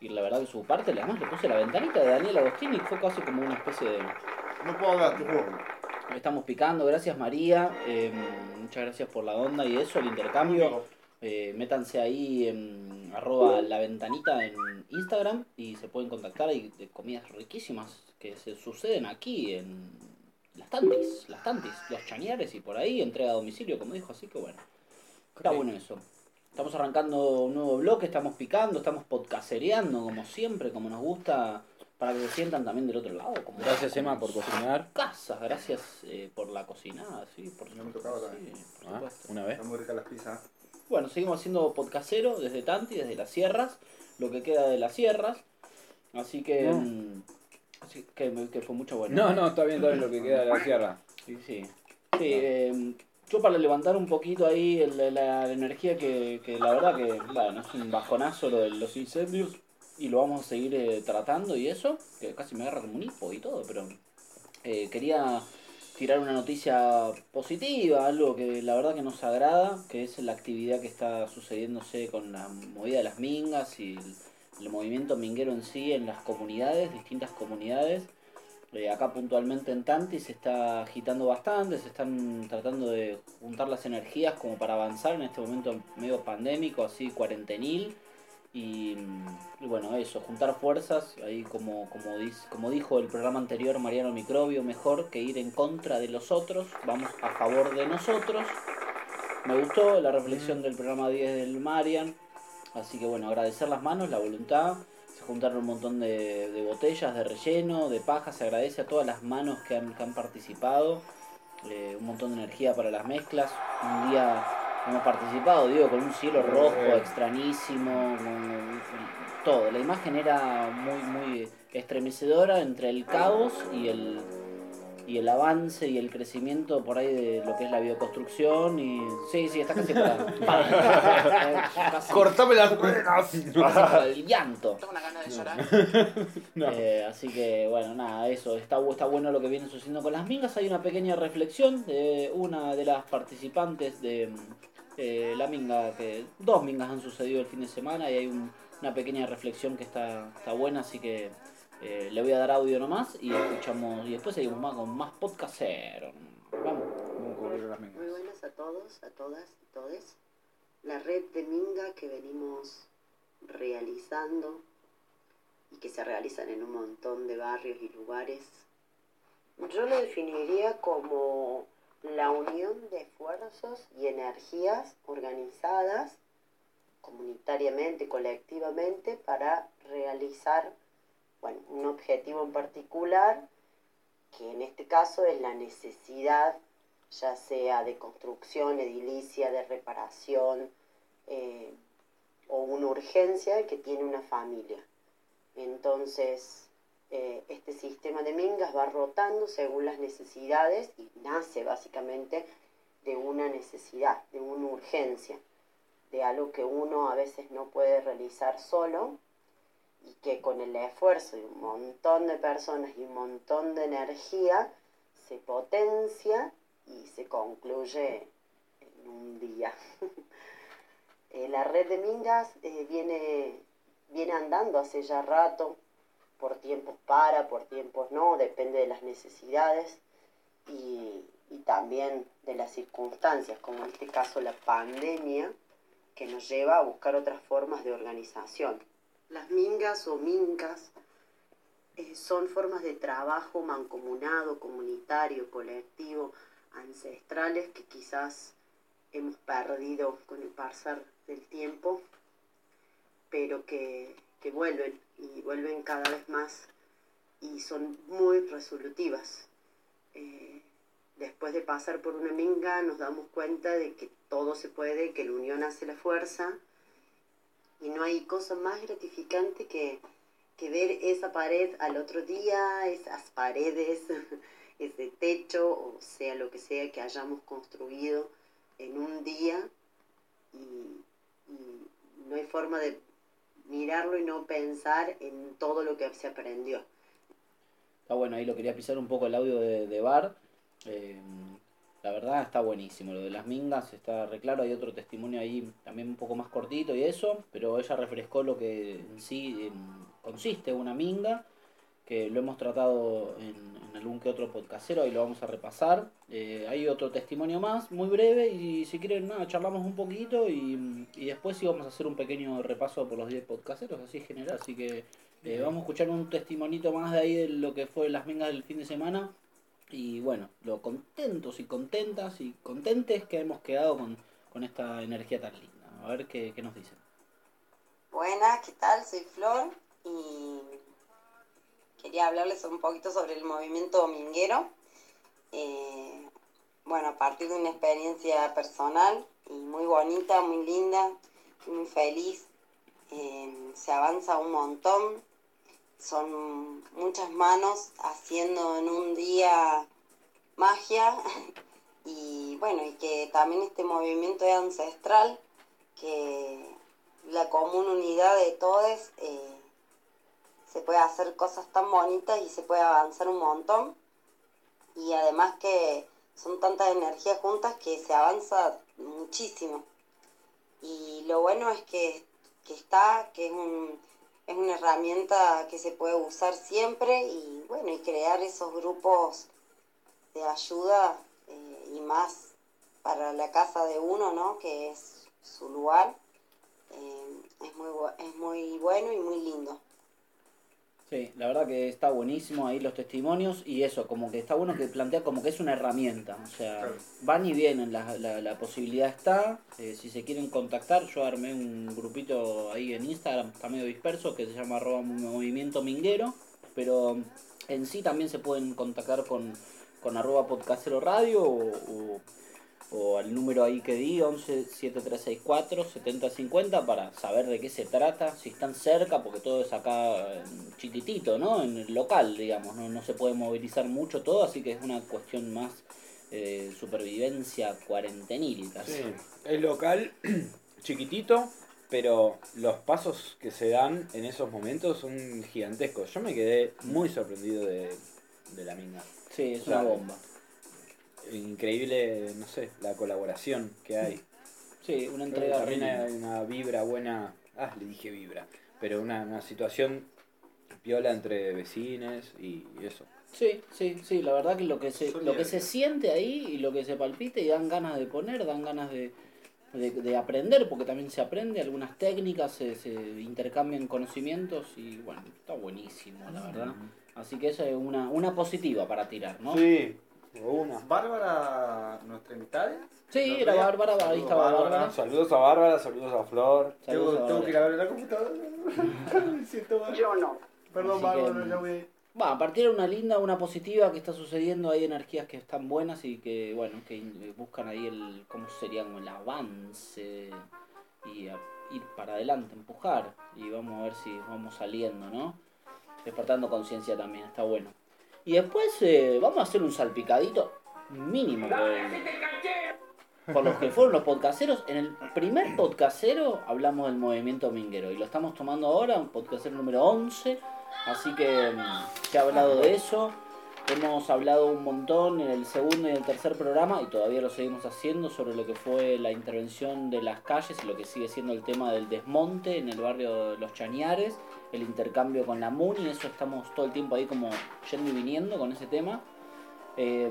y la verdad que su parte. Además le puse la ventanita de Daniel Agostini, que fue casi como una especie de... No puedo hablar, te juro. Estamos picando, gracias María. eh, muchas gracias por la onda y eso, el intercambio. Eh, métanse ahí en arroba la ventanita en Instagram y se pueden contactar. Hay de comidas riquísimas que se suceden aquí en las tantis, las tantis, los chañares y por ahí, entrega a domicilio, como dijo, así que bueno, está bueno eso. Estamos arrancando un nuevo bloque, estamos picando, estamos podcastereando como siempre, como nos gusta, para que se sientan también del otro lado. Como Gracias Emma por cocinar. Casa, gracias eh, por la cocinada, sí, por No me tocaba sí, también. Ah, supuesto. una vez. Están muy ricas las pizzas. Bueno, seguimos haciendo podcastero desde Tanti, desde las sierras, lo que queda de las sierras. Así que. No. mm, así que, que fue mucho bueno. No, no, está bien, está bien lo que queda de la sierra. Sí, sí. Sí, eh, yo para levantar un poquito ahí el- la, la energía que, que la verdad que, bueno, es un bajonazo lo de los incendios y lo vamos a seguir eh, tratando y eso, que casi me agarra como un hipo y todo, pero eh, quería tirar una noticia positiva, algo que la verdad que nos agrada, que es la actividad que está sucediéndose con la movida de las mingas y el, movimiento minguero en sí en las comunidades, distintas comunidades. Eh, acá puntualmente en Tanti se está agitando bastante, se están tratando de juntar las energías como para avanzar en este momento medio pandémico, así cuarentenil. Y, mm, y bueno, eso, juntar fuerzas, ahí como, como, dice, como dijo el programa anterior Mariano Microbio, mejor que ir en contra de los otros, vamos a favor de nosotros. Me gustó la reflexión del programa 10 del Marian, así que bueno, agradecer las manos, la voluntad, se juntaron un montón de, de botellas, de relleno, de paja, se agradece a todas las manos que han, que han participado, eh, un montón de energía para las mezclas, un día hemos participado, digo, con un cielo rojo extrañísimo, con- todo, la imagen era muy, muy estremecedora entre el caos y el, y el avance y el crecimiento por ahí de lo que es la bioconstrucción y... Sí, sí, está casi para... casi- ¡Cortame las venas! el llanto. Tengo una gana de llorar. Eh, así que bueno, nada, eso, está, está bueno lo que viene sucediendo con las mingas. Hay una pequeña reflexión de una de las participantes de, Eh, la minga, que dos mingas han sucedido el fin de semana y hay un- una pequeña reflexión que está, está buena, así que eh, le voy a dar audio nomás y escuchamos y después seguimos más con más podcastero. Vamos. Vamos a cubrir las mingas. Muy buenas a todos, a todas y todes. La red de Minga que venimos realizando y que se realizan en un montón de barrios y lugares, yo lo definiría como la unión de esfuerzos y energías organizadas comunitariamente, colectivamente, para realizar bueno, un objetivo en particular, que en este caso es la necesidad ya sea de construcción edilicia, de reparación eh, o una urgencia que tiene una familia. Entonces, eh, este sistema de mingas va rotando según las necesidades y nace básicamente de una necesidad, de una urgencia, de algo que uno a veces no puede realizar solo y que con el esfuerzo de un montón de personas y un montón de energía se potencia y se concluye en un día. Eh, la red de Mingas eh, viene, viene andando hace ya rato, por tiempos para, por tiempos no, depende de las necesidades y, y también de las circunstancias, como en este caso la pandemia, que nos lleva a buscar otras formas de organización. Las mingas o mincas eh, son formas de trabajo mancomunado, comunitario, colectivo, ancestrales que quizás hemos perdido con el pasar del tiempo, pero que, que vuelven y vuelven cada vez más y son muy resolutivas. Eh, después de pasar por una minga nos damos cuenta de que todo se puede, que la unión hace la fuerza y no hay cosa más gratificante que, que ver esa pared al otro día, esas paredes, ese techo, o sea lo que sea que hayamos construido en un día y, y no hay forma de mirarlo y no pensar en todo lo que se aprendió. Está bueno, ahí lo quería pisar un poco el audio de, de Bar. Eh, la verdad está buenísimo. Lo de las mingas está re claro. Hay otro testimonio ahí también un poco más cortito y eso. Pero ella refrescó lo que en sí em, consiste una minga. Que lo hemos tratado en, en algún que otro podcastero. Ahí lo vamos a repasar. Eh, hay otro testimonio más, muy breve. Y si quieren, nada, charlamos un poquito. Y, y después sí vamos a hacer un pequeño repaso por los 10 podcasteros, así general. Así que eh, vamos a escuchar un testimonito más de ahí de lo que fue las mingas del fin de semana. Y bueno, lo contentos y contentas y contentes que hemos quedado con, con esta energía tan linda. A ver qué, qué nos dicen. Buenas, ¿qué tal? Soy Flor y quería hablarles un poquito sobre el movimiento dominguero. Eh, bueno, a partir de una experiencia personal y muy bonita, muy linda, muy feliz. Eh, se avanza un montón, son muchas manos haciendo en un día magia y bueno, y que también este movimiento es ancestral, que la común unidad de todos eh, se puede hacer cosas tan bonitas y se puede avanzar un montón y además que son tantas energías juntas que se avanza muchísimo y lo bueno es que, que está, que es un, es una herramienta que se puede usar siempre y bueno, y crear esos grupos de ayuda eh, y más para la casa de uno, ¿no? Que es su lugar. eh, es, muy, es muy bueno y muy lindo. Sí, la verdad que está buenísimo ahí los testimonios y eso, como que está bueno que plantea como que es una herramienta, o sea, Claro. van y vienen, la, la, la posibilidad está, eh, si se quieren contactar, yo armé un grupito ahí en Instagram, está medio disperso, que se llama arroba movimiento minguero, pero en sí también se pueden contactar con, con arroba podcastero radio o, o- o al número ahí que di, 11 7364 7050 para saber de qué se trata, si están cerca, porque todo es acá eh, chiquitito, ¿no? En el local, digamos, no, no se puede movilizar mucho todo, así que es una cuestión más eh, supervivencia cuarentenil casi. Sí, es local, chiquitito, pero los pasos que se dan en esos momentos son gigantescos. Yo me quedé muy sorprendido de, de la minga. Sí, es O sea, una bomba. Increíble, no sé, la colaboración que hay. Sí, una entrega también hay una vibra buena. Ah, le dije vibra. Pero una, una situación piola entre vecines y eso. Sí, sí, sí, la verdad que lo que se, lo que se siente ahí y lo que se palpita y dan ganas de poner, dan ganas de, de, de aprender, porque también se aprende algunas técnicas, se, se intercambian conocimientos y bueno, está buenísimo, la verdad. Así que eso es una, una positiva para tirar, ¿no? Sí, una. Bárbara, nuestra invitada. Sí, ¿No era? Bárbara, ahí Saludos, estaba Bárbara. Saludos a Bárbara, saludos a Flor. Saludos Tengo, a tengo Bárbara. que ir a ver la computadora. Me siento mal. Yo no. Perdón, Así Bárbara, que- ya voy. Va, a partir de una linda, una positiva que está sucediendo, hay energías que están buenas y que, bueno, que in- buscan ahí el, ¿cómo sería? Como el avance y a- ir para adelante, empujar y vamos a ver si vamos saliendo, ¿no? Despertando conciencia también, está bueno. Y después eh, vamos a hacer un salpicadito mínimo por, por los que fueron los podcasteros. En el primer podcastero hablamos del movimiento minguero y lo estamos tomando ahora, un podcastero número 11. Así que mm, se ha hablado de eso. Hemos hablado un montón en el segundo y el tercer programa y todavía lo seguimos haciendo sobre lo que fue la intervención de las calles y lo que sigue siendo el tema del desmonte en el barrio de Los Chañares, el intercambio con la MUNI, eso estamos todo el tiempo ahí como yendo y viniendo con ese tema. Eh,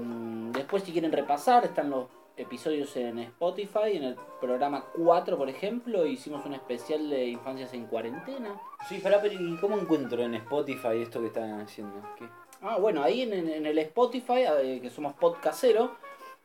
después si quieren repasar, están los episodios en Spotify, en el programa 4 por ejemplo, hicimos un especial de infancias en cuarentena. Sí, pará, pero ¿y cómo encuentro en Spotify esto que están haciendo? ¿Qué? Ah, bueno, ahí en, en- en el Spotify, eh, que somos podcastero,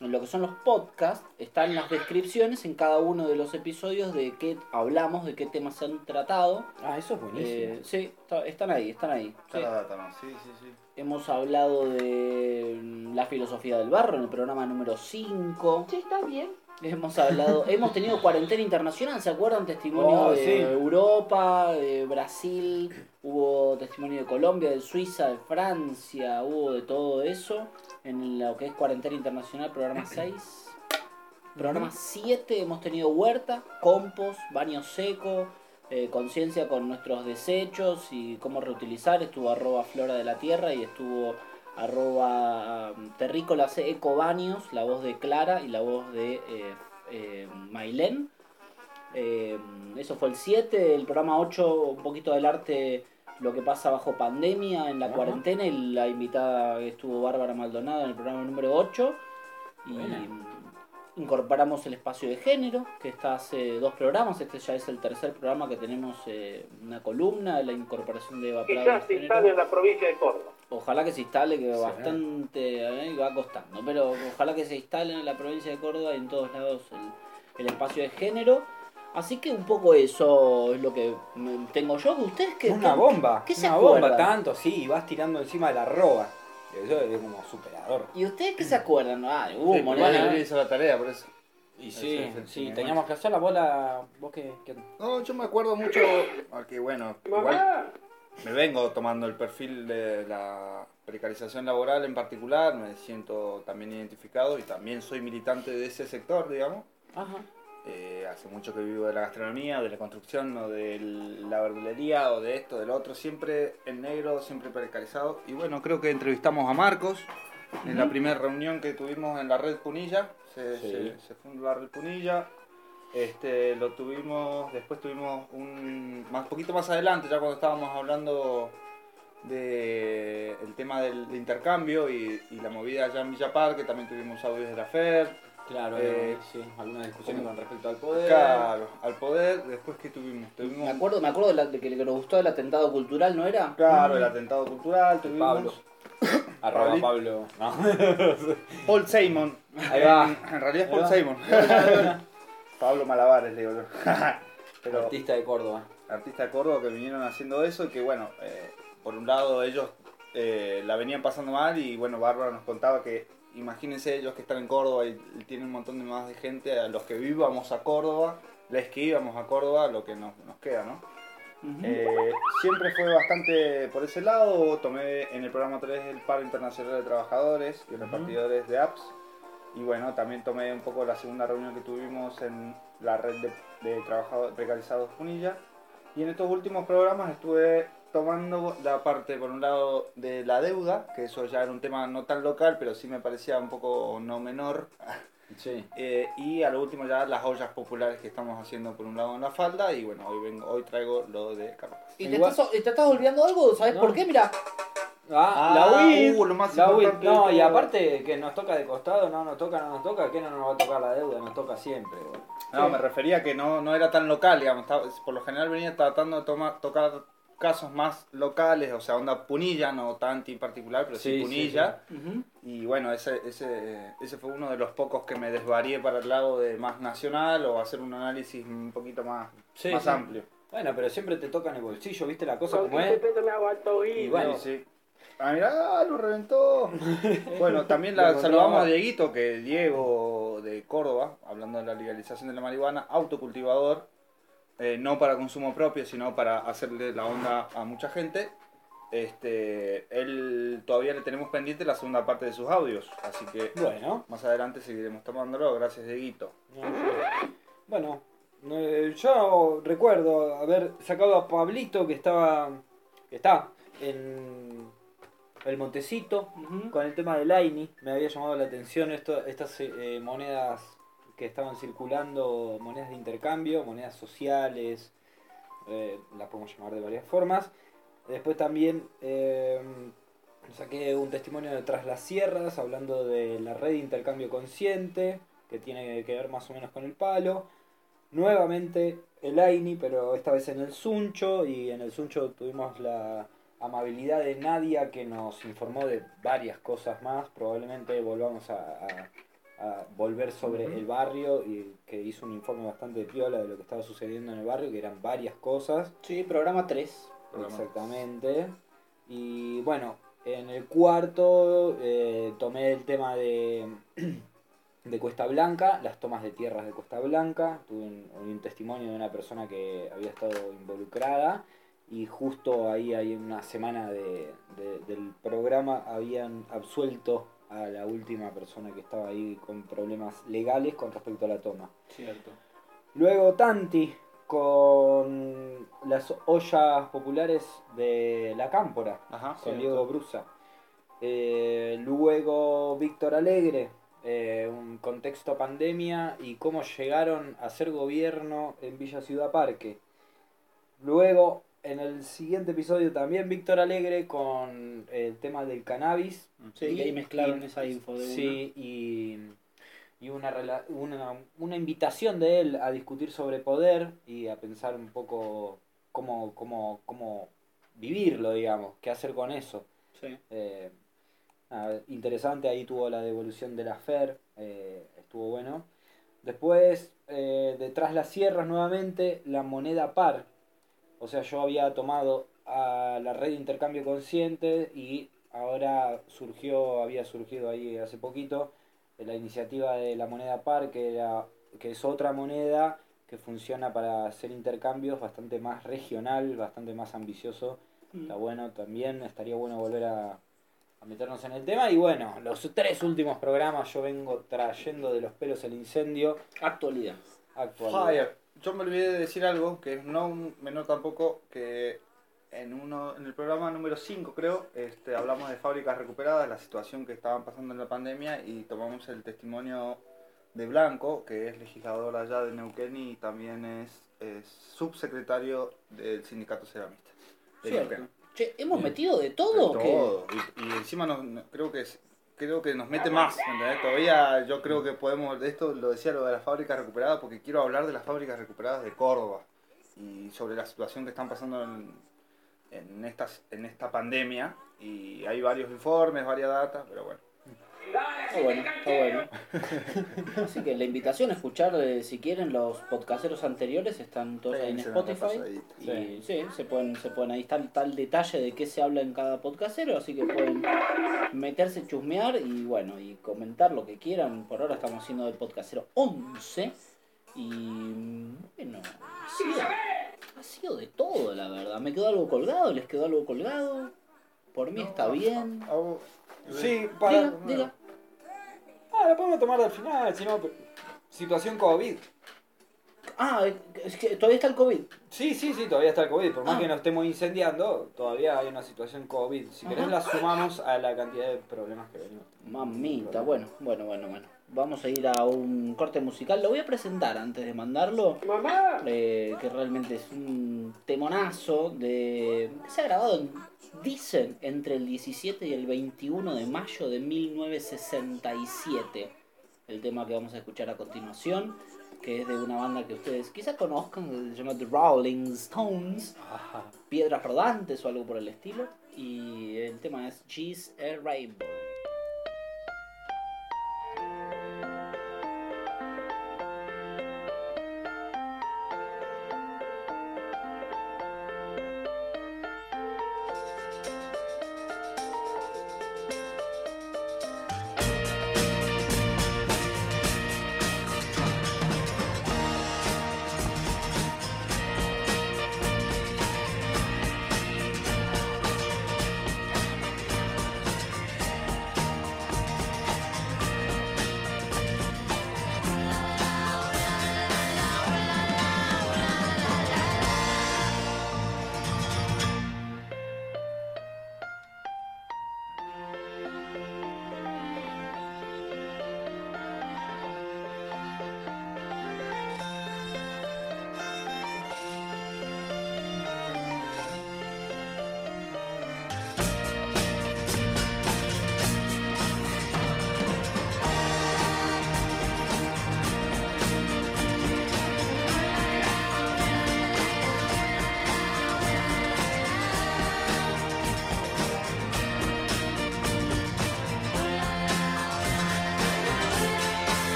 en lo que son los podcasts, están las descripciones en cada uno de los episodios de qué hablamos, de qué temas se han tratado. Ah, eso es buenísimo. Eh, sí, está- están ahí, están ahí. Está sí. la data, ¿no? Sí, sí, sí. Hemos hablado de la filosofía del barro en el programa número 5. Sí, está bien. Hemos hablado, hemos tenido cuarentena internacional, ¿se acuerdan? Testimonio Oh, de sí. Europa, de Brasil, hubo testimonio de Colombia, de Suiza, de Francia, hubo de todo eso en lo que es cuarentena internacional, programa 6. Programa 7 hemos tenido huerta, compost, baño seco, eh, conciencia con nuestros desechos y cómo reutilizar. Estuvo arroba flora de la tierra y estuvo arroba um, terrícolas ecobaños, la voz de Clara y la voz de eh, eh, Mailén. Eh, eso fue el 7, el programa 8, un poquito del arte, lo que pasa bajo pandemia en la Ajá. cuarentena y la invitada estuvo Bárbara Maldonado en el programa número 8. Y incorporamos el espacio de género, que está hace dos programas, este ya es el tercer programa que tenemos eh, una columna, la incorporación de Eva Que Prado ya se instale en la provincia de Córdoba. Ojalá que se instale, que Sí. bastante eh, va costando, pero ojalá que se instale en la provincia de Córdoba y en todos lados el, el espacio de género. Así que un poco eso es lo que tengo yo. ¿Ustedes qué? una qué- bomba. ¿Qué se una bomba, tanto, sí, y vas tirando encima de la roba. Eso es como superador. ¿Y ustedes qué se acuerdan? Ah, hubo Sí, moneda. hizo la tarea, por eso. Y sí, sí, primer teníamos que hacer la bola. ¿Vos qué? qué- No, yo me acuerdo mucho, porque bueno, igual Mamá, me vengo tomando el perfil de la precarización laboral en particular, me siento también identificado y también soy militante de ese sector, digamos. Ajá. Eh, hace mucho que vivo de la gastronomía, de la construcción o de la verdulería o de esto, del otro, siempre en negro, siempre precarizado. Y bueno, creo que entrevistamos a Marcos en la primera reunión que tuvimos en la red Punilla. Se, Sí. se- se fundó la red Punilla. Este, lo tuvimos, después tuvimos un más poquito más adelante, ya cuando estábamos hablando de el tema del de intercambio y, y la movida allá en Villa Parque, también tuvimos audios de la FER. Claro, Eh, sí, algunas discusiones con respecto al poder. Claro, al poder, después que tuvimos, tuvimos Me acuerdo, me acuerdo de, la- de que, nos gustó el atentado cultural, ¿no era? claro, el atentado cultural, tuvimos Pablo. Arroba. Pablo. No. Paul Simon. Ahí va. En, en realidad es Paul. Simon. Pablo Malabares, le digo yo. Pero Artista de Córdoba. artistas de Córdoba que vinieron haciendo eso y que bueno, eh, por un lado ellos eh, la venían pasando mal y bueno, Bárbara nos contaba que imagínense ellos que están en Córdoba y, tienen un montón de más de gente, a los que vivamos a Córdoba, les que íbamos a Córdoba, lo que nos, nos queda, ¿no? Eh, siempre fue bastante por ese lado. Tomé en el programa 3 el paro internacional de trabajadores y repartidores de apps. Y bueno, también tomé un poco la segunda reunión que tuvimos en la red de, de trabajadores precarizados Punilla. Y en estos últimos programas estuve tomando la parte, por un lado, de la deuda, que eso ya era un tema no tan local, pero sí me parecía un poco no menor, Sí. Eh, y a lo último ya las ollas populares que estamos haciendo por un lado en la falda y bueno, hoy vengo, hoy traigo lo de Carpas. ¿Y te estás, te estás olvidando algo? ¿Sabes No. por qué? Mira. Ah, Ah, la Wii. uh, lo más la Wii. importante No, y aparte que nos toca de costado, no nos toca, no nos toca, que no nos va a tocar la deuda, nos toca siempre. bueno. No, me refería a que no, no era tan local, digamos, estaba- por lo general venía tratando de tomar, tocar casos más locales, o sea, onda Punilla, no Tanti en particular, pero sí, Sí, sí, Punilla. Y bueno, ese, ese, ese fue uno de los pocos que me desvarié para el lado de más nacional o hacer un análisis un poquito más, Sí, más sí. amplio. Bueno, pero siempre te toca en el bolsillo, ¿viste la cosa Con como 15 es? Y bueno, sí. Ah, mirá, lo reventó. Bueno, también la saludamos a. Dieguito, que Diego de Córdoba, hablando de la legalización de la marihuana, autocultivador, eh, no para consumo propio, sino para hacerle la onda a mucha gente. Este, él todavía le tenemos pendiente la segunda parte de sus audios, así que bueno. más adelante seguiremos tomándolo. Gracias, Dieguito. Bueno, eh, yo recuerdo haber sacado a Pablito que estaba, que está en el Montecito con el tema del AINI. Me había llamado la atención esto, estas eh, monedas que estaban circulando, monedas de intercambio, monedas sociales, eh, las podemos llamar de varias formas. Después también eh, saqué un testimonio de Tras las Sierras hablando de la red de intercambio consciente, que tiene que ver más o menos con el palo. Nuevamente el AINI, pero esta vez en el Suncho, y en el Suncho tuvimos la amabilidad de Nadia que nos informó de varias cosas más. Probablemente volvamos a, a- a volver sobre el barrio y que hizo un informe bastante piola de lo que estaba sucediendo en el barrio, que eran varias cosas. Sí, programa 3. Exactamente. Y bueno, en el cuarto eh, tomé el tema de, de Cuesta Blanca, las tomas de tierras de Cuesta Blanca. Tuve un, un testimonio de una persona que había estado involucrada y justo ahí hay una semana de, de- del programa habían absuelto a la última persona que estaba ahí con problemas legales con respecto a la toma. Cierto. Luego Tanti con las ollas populares de la Cámpora, Ajá, con Diego Brusa. Eh, luego Víctor Alegre, eh, un contexto pandemia y cómo llegaron a ser gobierno en Villa Ciudad Parque. Luego, en el siguiente episodio también Víctor Alegre con el tema del cannabis. Sí, Y- que ahí mezclaron y- esa info de Sí, y, y una, una, una invitación de él a discutir sobre poder y a pensar un poco cómo, cómo, cómo vivirlo, digamos, qué hacer con eso. Sí. Eh, nada, interesante, ahí tuvo la devolución de la FER, eh, estuvo bueno. Después, eh, detrás las sierras nuevamente, la moneda par. O sea, yo había tomado a la red de intercambio consciente y ahora surgió, había surgido ahí hace poquito eh, la iniciativa de la moneda par, que, era, que es otra moneda que funciona para hacer intercambios bastante más regional, bastante más ambicioso. Está bueno también, estaría bueno volver a, a meternos en el tema. Y bueno, los tres últimos programas yo vengo trayendo de los pelos el incendio Actualidad. Actual. Fire. Yo me olvidé de decir algo que es no menor tampoco, que en uno en el programa número 5 creo, este, hablamos de fábricas recuperadas, la situación que estaban pasando en la pandemia y tomamos el testimonio de Blanco, que es legislador allá de Neuquén y también es, es subsecretario del sindicato ceramista de. Che, ¿hemos Bien. metido de todo? De o qué? todo. Y, y encima nos, no- creo que es- creo que nos mete más. ¿entendés? Todavía yo creo que podemos, de esto lo decía lo de las fábricas recuperadas, porque quiero hablar de las fábricas recuperadas de Córdoba y sobre la situación que están pasando en, en, estas, en esta pandemia. Y hay varios informes, varias datas, pero bueno. Está bueno, está bueno. Así que la invitación a escuchar, eh, si quieren, los podcasteros anteriores están todos ahí en Spotify. Y sí, se pueden, se pueden, ahí está el tal detalle de qué se habla en cada podcastero, así que pueden meterse, chusmear y bueno, y comentar lo que quieran. Por ahora estamos haciendo el podcastero 11 y bueno, ha sido, ha sido de todo, la verdad. Me quedó algo colgado, les quedó algo colgado. Por mí está bien. Ah, vos- Sí, para. Diga, diga. Ah, la podemos tomar al final, si no. Situación COVID. Ah, es que todavía está el COVID. Sí, sí, sí, todavía está el COVID. Por más Ah. que nos estemos incendiando, todavía hay una situación COVID. Si querés, Ajá. la sumamos a la cantidad de problemas que venimos. Mamita, bueno, bueno, bueno, bueno. vamos a ir a un corte musical. Lo voy a presentar antes de mandarlo. ¡Mamá! eh, que realmente es un temonazo de que se ha grabado en, dicen entre el 17 y el 21 de mayo de 1967 el tema que vamos a escuchar a continuación que es de una banda que ustedes quizás conozcan que se llama The Rolling Stones Piedras Rodantes o algo por el estilo y el tema es She's a Rainbow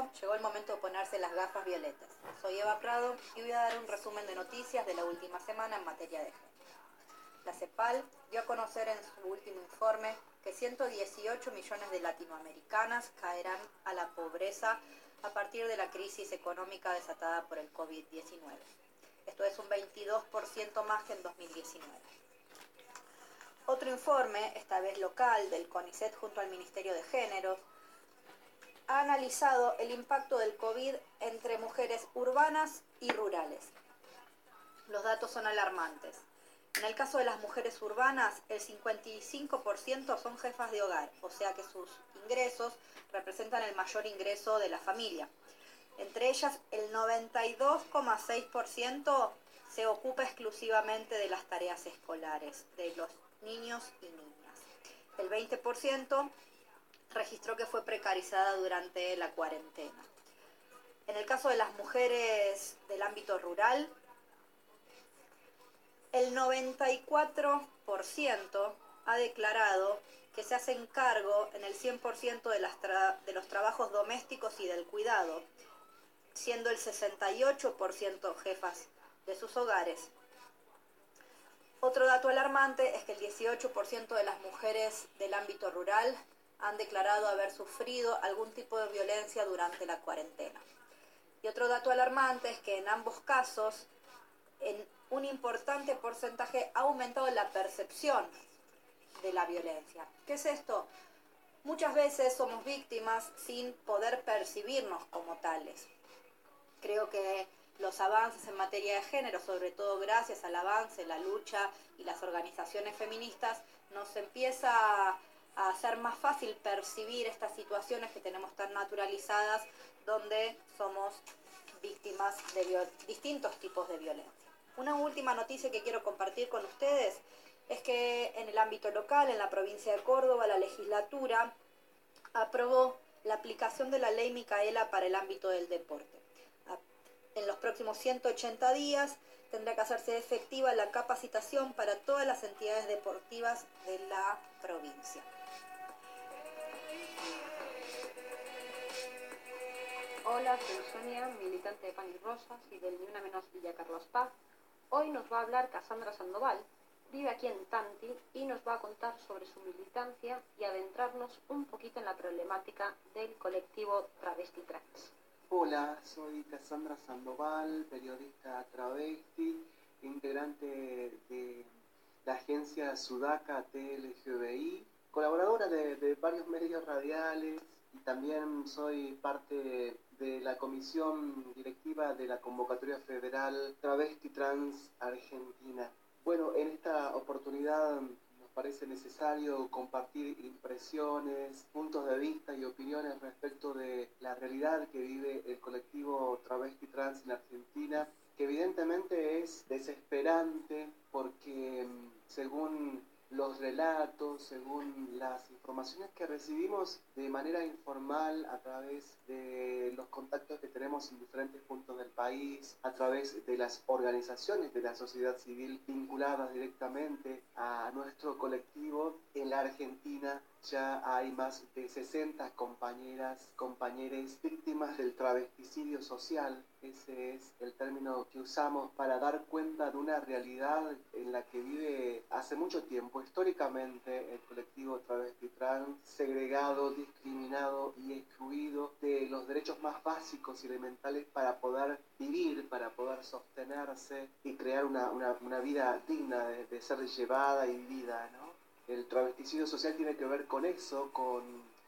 Llegó el momento de ponerse las gafas violetas. Soy Eva Prado y voy a dar un resumen de noticias de la última semana en materia de género. La CEPAL dio a conocer en su último informe que 118 millones de latinoamericanas caerán a la pobreza a partir de la crisis económica desatada por el COVID-19. Esto es un 22% más que en 2019. Otro informe, esta vez local, del CONICET junto al Ministerio de Géneros, ha analizado el impacto del COVID entre mujeres urbanas y rurales. Los datos son alarmantes. En el caso de las mujeres urbanas, el 55% son jefas de hogar, o sea que sus ingresos representan el mayor ingreso de la familia. Entre ellas, el 92,6% se ocupa exclusivamente de las tareas escolares de los niños y niñas. El 20% registró que fue precarizada durante la cuarentena. En el caso de las mujeres del ámbito rural, el 94% ha declarado que se hacen cargo en el 100% de, las de los trabajos domésticos y del cuidado, siendo el 68% jefas de sus hogares. Otro dato alarmante es que el 18% de las mujeres del ámbito rural han declarado haber sufrido algún tipo de violencia durante la cuarentena. Y otro dato alarmante es que en ambos casos, en un importante porcentaje ha aumentado la percepción de la violencia. ¿Qué es esto? Muchas veces somos víctimas sin poder percibirnos como tales. Creo que los avances en materia de género, sobre todo gracias al avance, la lucha y las organizaciones feministas, nos empieza a hacer más fácil percibir estas situaciones que tenemos tan naturalizadas, donde somos víctimas de distintos tipos de violencia. Una última noticia que quiero compartir con ustedes es que en el ámbito local, en la provincia de Córdoba, la legislatura aprobó la aplicación de la ley Micaela para el ámbito del deporte. En los próximos 180 días tendrá que hacerse efectiva la capacitación para todas las entidades deportivas de la provincia. Hola, soy Sonia, militante de Pan y Rosas y del Ni Una Menos Villa Carlos Paz. Hoy nos va a hablar Cassandra Sandoval, vive aquí en Tanti y nos va a contar sobre su militancia y adentrarnos un poquito en la problemática del colectivo Travesti Trans. Hola, soy Cassandra Sandoval, periodista travesti, integrante de la agencia Sudaca TLGBI, colaboradora de, de varios medios radiales y también soy parte de la comisión directiva de la convocatoria federal Travesti Trans Argentina. Bueno, en esta oportunidad nos parece necesario compartir impresiones, puntos de vista y opiniones respecto de la realidad que vive el colectivo travesti trans en Argentina, que evidentemente es desesperante porque mm, según los relatos, según las informaciones que recibimos de manera informal a través de los contactos que tenemos en diferentes puntos del país, a través de las organizaciones de la sociedad civil vinculadas directamente a nuestro colectivo, en la Argentina ya hay más de 60 compañeras, compañeros víctimas del travesticidio social. Ese es el término que usamos para dar cuenta de una realidad en la que vive hace mucho tiempo históricamente el colectivo travesti trans, segregado, discriminado y excluido de los derechos más básicos y elementales para poder vivir, para poder sostenerse y crear una, una- una vida digna de, de ser llevada y vivida, ¿no? El travesticidio social tiene que ver con eso, con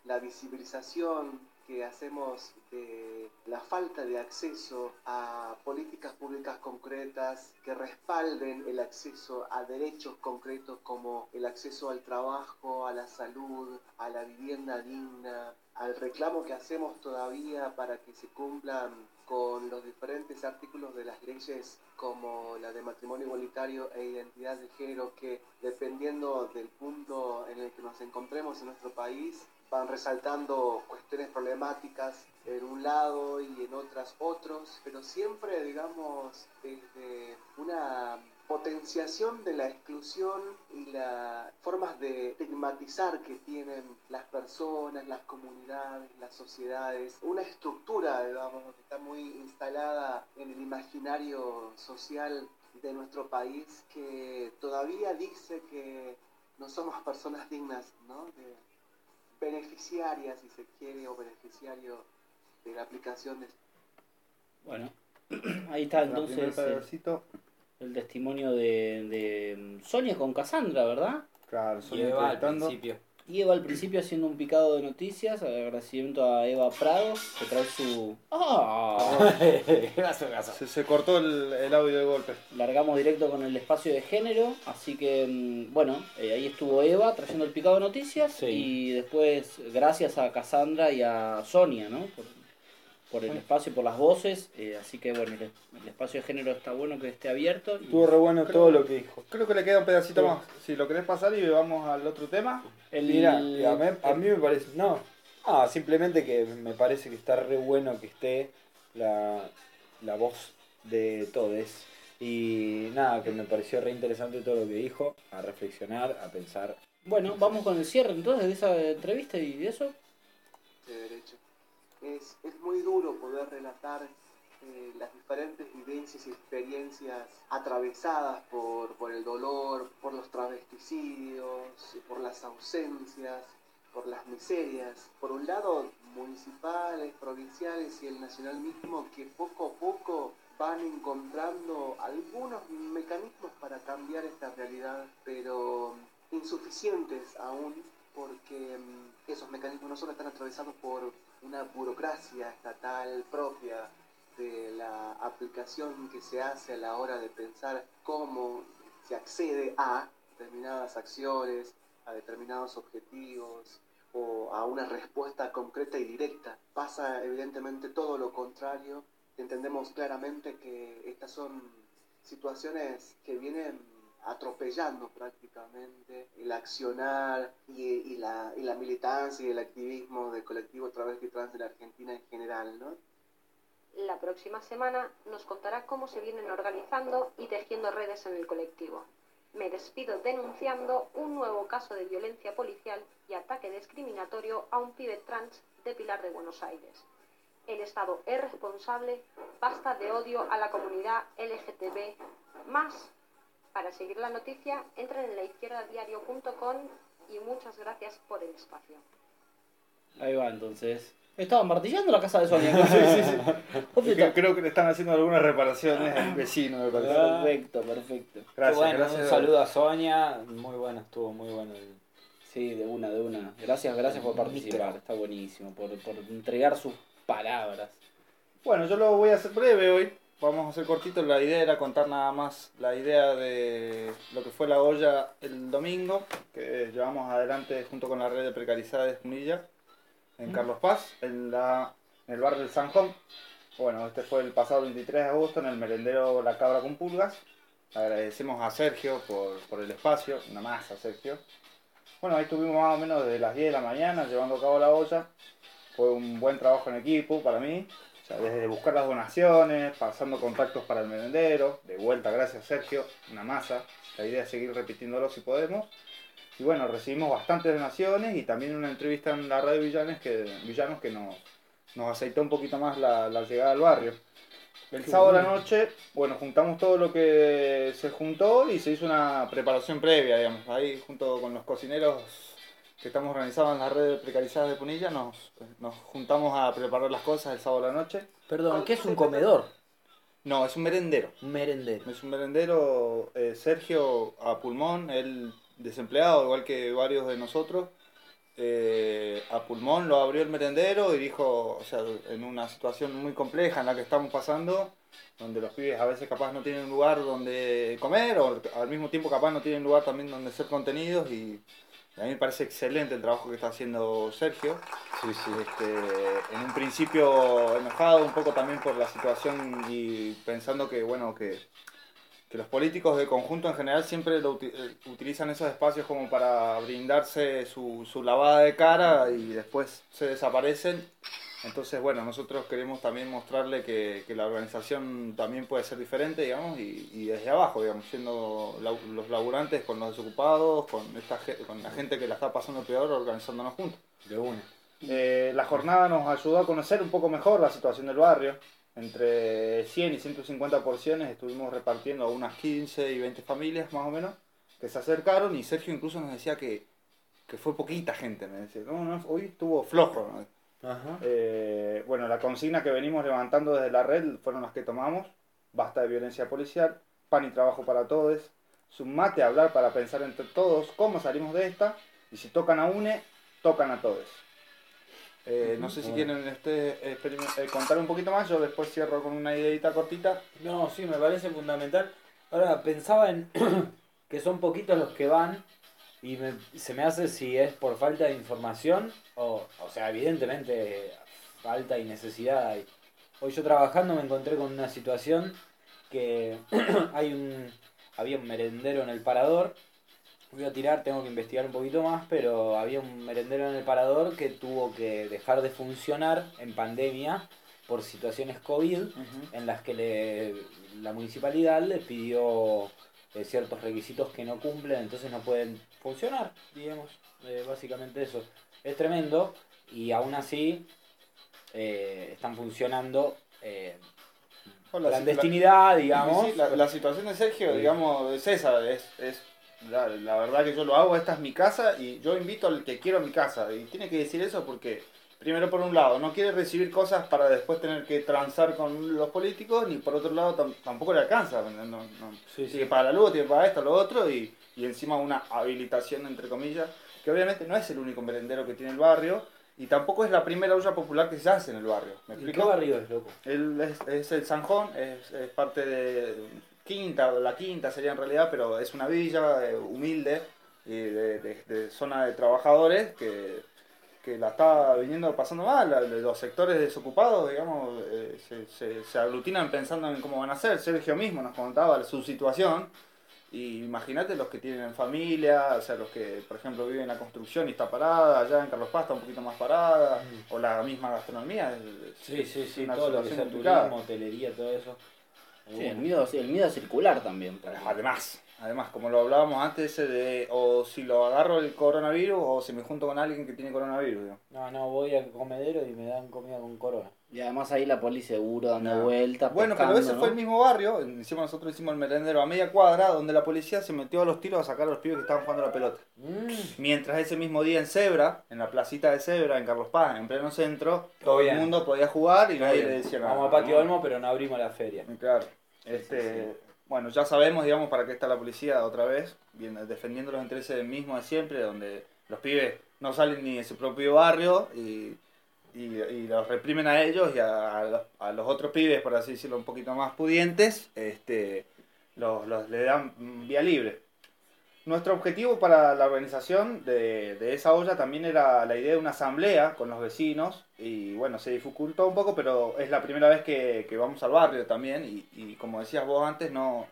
la visibilización que hacemos de la falta de acceso a políticas públicas concretas que respalden el acceso a derechos concretos como el acceso al trabajo, a la salud, a la vivienda digna, al reclamo que hacemos todavía para que se cumplan con los diferentes artículos de las leyes como la de matrimonio igualitario e identidad de género que dependiendo del punto en el que nos encontremos en nuestro país van resaltando cuestiones problemáticas en un lado y en otras otros, pero siempre digamos desde una potenciación de la exclusión y las formas de estigmatizar que tienen las personas, las comunidades, las sociedades, una estructura, digamos, que está muy instalada en el imaginario social de nuestro país que todavía dice que no somos personas dignas, ¿no? De- beneficiarias, si se quiere, o beneficiario de la aplicación de Bueno, ahí está entonces primer el, testimonio de, de Sonia con Cassandra, ¿verdad? Claro, Y Sonia Eva al principio. Y Eva al principio haciendo un picado de noticias, agradecimiento a Eva Prado, que trae su... ¡Ah! Gaso. Se, se cortó el, el audio de golpe. Largamos directo con el espacio de género, así que mm, bueno, eh, ahí estuvo Eva trayendo el picado de noticias Sí. y después gracias a Cassandra y a Sonia, ¿no? Por, por el espacio y por las voces, eh, así que bueno, el, el espacio de género está bueno que esté abierto. y- Estuvo re bueno todo lo que dijo. Creo que le queda un pedacito Sí. más. Si lo querés pasar y vamos al otro tema. el- Mira, a mí, a mí me parece. No, ah, simplemente que me parece que está re bueno que esté la, la voz de todos. Y nada, que me pareció re interesante todo lo que dijo, a reflexionar, a pensar. Bueno, vamos con el cierre entonces de esa entrevista y de eso. de derecho. Es, es muy duro poder relatar eh, las diferentes vivencias y experiencias atravesadas por, por el dolor, por los travesticidios, por las ausencias, por las miserias. Por un lado, municipales, provinciales y el nacional mismo que poco a poco van encontrando algunos mecanismos para cambiar esta realidad, pero insuficientes aún porque mm, esos mecanismos no solo están atravesados por una burocracia estatal propia de la aplicación que se hace a la hora de pensar cómo se accede a determinadas acciones, a determinados objetivos o a una respuesta concreta y directa. Pasa evidentemente todo lo contrario. Entendemos claramente que estas son situaciones que vienen atropellando prácticamente el accionar y, y la, y la militancia y el activismo del colectivo travesti trans de la Argentina en general, ¿no? La próxima semana nos contará cómo se vienen organizando y tejiendo redes en el colectivo. Me despido denunciando un nuevo caso de violencia policial y ataque discriminatorio a un pibe trans de Pilar de Buenos Aires. El Estado es responsable, basta de odio a la comunidad LGTB. Más. Para seguir la noticia, entren en laizquierdadiario.com y muchas gracias por el espacio. Ahí va entonces. Estaban martillando la casa de Sonia. Sí, sí, sí. Creo, creo que le están haciendo algunas reparaciones al vecino, me parece. Perfecto, perfecto. Gracias, bueno, gracias. un saludo a Sonia. Muy bueno, estuvo muy bueno. el- Sí, de una, de una. Gracias, gracias por participar. Está buenísimo. Por, por entregar sus palabras. Bueno, yo lo voy a hacer breve hoy. Vamos a hacer cortito. La idea era contar nada más la idea de lo que fue la olla el domingo, que llevamos adelante junto con la red de precarizadas de Punilla en Mm. Carlos Paz, en, la, en el barrio del Sanjón. Bueno, este fue el pasado 23 de agosto en el merendero La Cabra con Pulgas. Agradecemos a Sergio por, por el espacio, una más a Sergio. Bueno, ahí estuvimos más o menos desde las 10 de la mañana llevando a cabo la olla. Fue un buen trabajo en equipo para mí. O sea, desde buscar las donaciones, pasando contactos para el merendero. De vuelta, gracias Sergio, una masa. La idea es seguir repitiéndolo si podemos. Y bueno, recibimos bastantes donaciones y también una entrevista en la radio Villanes que, Villanos que nos, nos aceitó un poquito más la, la llegada al barrio. El Qué sábado a la noche, bueno, juntamos todo lo que se juntó y se hizo una preparación previa, digamos. Ahí, junto con los cocineros que estamos organizados en la red de precarizadas de Punilla, nos, nos juntamos a preparar las cosas el sábado a la noche. Perdón, ¿qué es un comedor? No, es un merendero. Un merendero. Es un merendero, eh, Sergio a pulmón, él desempleado, igual que varios de nosotros. eh, a pulmón lo abrió el merendero y dijo, o sea, en una situación muy compleja en la que estamos pasando, donde los pibes a veces capaz no tienen lugar donde comer o al mismo tiempo capaz no tienen lugar también donde ser contenidos y a mí me parece excelente el trabajo que está haciendo Sergio. Este, en un principio enojado un poco también por la situación y pensando que, bueno, que, que los políticos de conjunto en general siempre lo eh, utilizan esos espacios como para brindarse su, su lavada de cara y después se desaparecen. Entonces, bueno, nosotros queremos también mostrarle que, que la organización también puede ser diferente, digamos, y, y desde abajo, digamos, siendo lau- los laburantes con los desocupados, con, esta, con la gente que la está pasando peor, organizándonos juntos. De una. Eh, la jornada nos ayudó a conocer un poco mejor la situación del barrio. Entre 100 y 150 porciones estuvimos repartiendo a unas 15 y 20 familias más o menos que se acercaron y Sergio incluso nos decía que, que fue poquita gente. Me decía, no, no, hoy estuvo flojo. ¿no? Ajá. Eh, bueno, la consigna que venimos levantando desde la red fueron las que tomamos. Basta de violencia policial, pan y trabajo para todos. sumate a hablar para pensar entre todos cómo salimos de esta, y si tocan a UNE, tocan a todos. Eh, no sé si quieren este, eh, contar un poquito más, yo después cierro con una ideita cortita. No, sí, me parece fundamental. Ahora, pensaba en que son poquitos los que van y me- se me hace si es por falta de información o, o sea, evidentemente falta y necesidad hay. Hoy yo trabajando me encontré con una situación que hay un había un merendero en el parador. Voy a tirar, tengo que investigar un poquito más, pero había un merendero en el parador que tuvo que dejar de funcionar en pandemia por situaciones COVID en las que le- la municipalidad les pidió eh, ciertos requisitos que no cumplen, entonces no pueden funcionar, digamos, eh, básicamente eso. Es tremendo y aún así eh, están funcionando eh, Hola, clandestinidad, digamos. sí, la, la situación de Sergio, digamos, es esa, es, es la, la verdad que yo lo hago, esta es mi casa y yo invito al que quiero a mi casa. Y tiene que decir eso porque, primero por un lado, no quiere recibir cosas para después tener que transar con los políticos, ni por otro lado tam- tampoco le alcanza. No, no, tiene para la luz, tiene para esto, lo otro, y, y encima una habilitación, entre comillas, que obviamente no es el único merendero que tiene el barrio. Y tampoco es la primera olla popular que se hace en el barrio. ¿Me ¿En explico? qué barrio es, loco? El, es, es el Sanjón, es, es parte de Quinta, la Quinta sería en realidad, pero es una villa eh, humilde y de, de- de zona de trabajadores que, que la está viniendo pasando mal. La- Los sectores desocupados, digamos, eh, se, se- se aglutinan pensando en cómo van a ser. Sergio mismo nos contaba su situación. Y imagínate los que tienen familia, o sea, los que, por ejemplo, viven la construcción y está parada, allá en Carlos Paz está un poquito más parada, o la misma gastronomía. es- Sí, sí, sí, una todo lo que sea turismo, hotelería, todo eso. Sí, el miedo, sí, el miedo circular también. Además, además, como lo hablábamos antes, ese de o si lo agarro el coronavirus o si me junto con alguien que tiene coronavirus. digo. No, no, voy al comedero y me dan comida con corona. Y además ahí la poli seguro dando No. vueltas. Bueno, pescando, pero ese ¿no? fue el mismo barrio, encima nosotros hicimos el merendero a media cuadra, donde la policía se metió a los tiros a sacar a los pibes que estaban jugando a la pelota. Mientras ese mismo día en Zebra, en la placita de Zebra, en Carlos Paz, en pleno centro, todo bien. el mundo podía jugar y nadie bien. le decía nada. Vamos a Patio. Olmo, pero no abrimos la feria. Claro. Este, Bueno, ya sabemos, digamos, para qué está la policía otra vez, defendiendo los intereses del mismo de siempre, donde los pibes no salen ni de su propio barrio y, y, los reprimen a ellos y a, a los, otros pibes, por así decirlo, un poquito más pudientes, este, los, los le dan vía libre. Nuestro objetivo para la organización de, de esa olla también era la idea de una asamblea con los vecinos y bueno, se dificultó un poco, pero es la primera vez que, que vamos al barrio también y, y como decías vos antes, no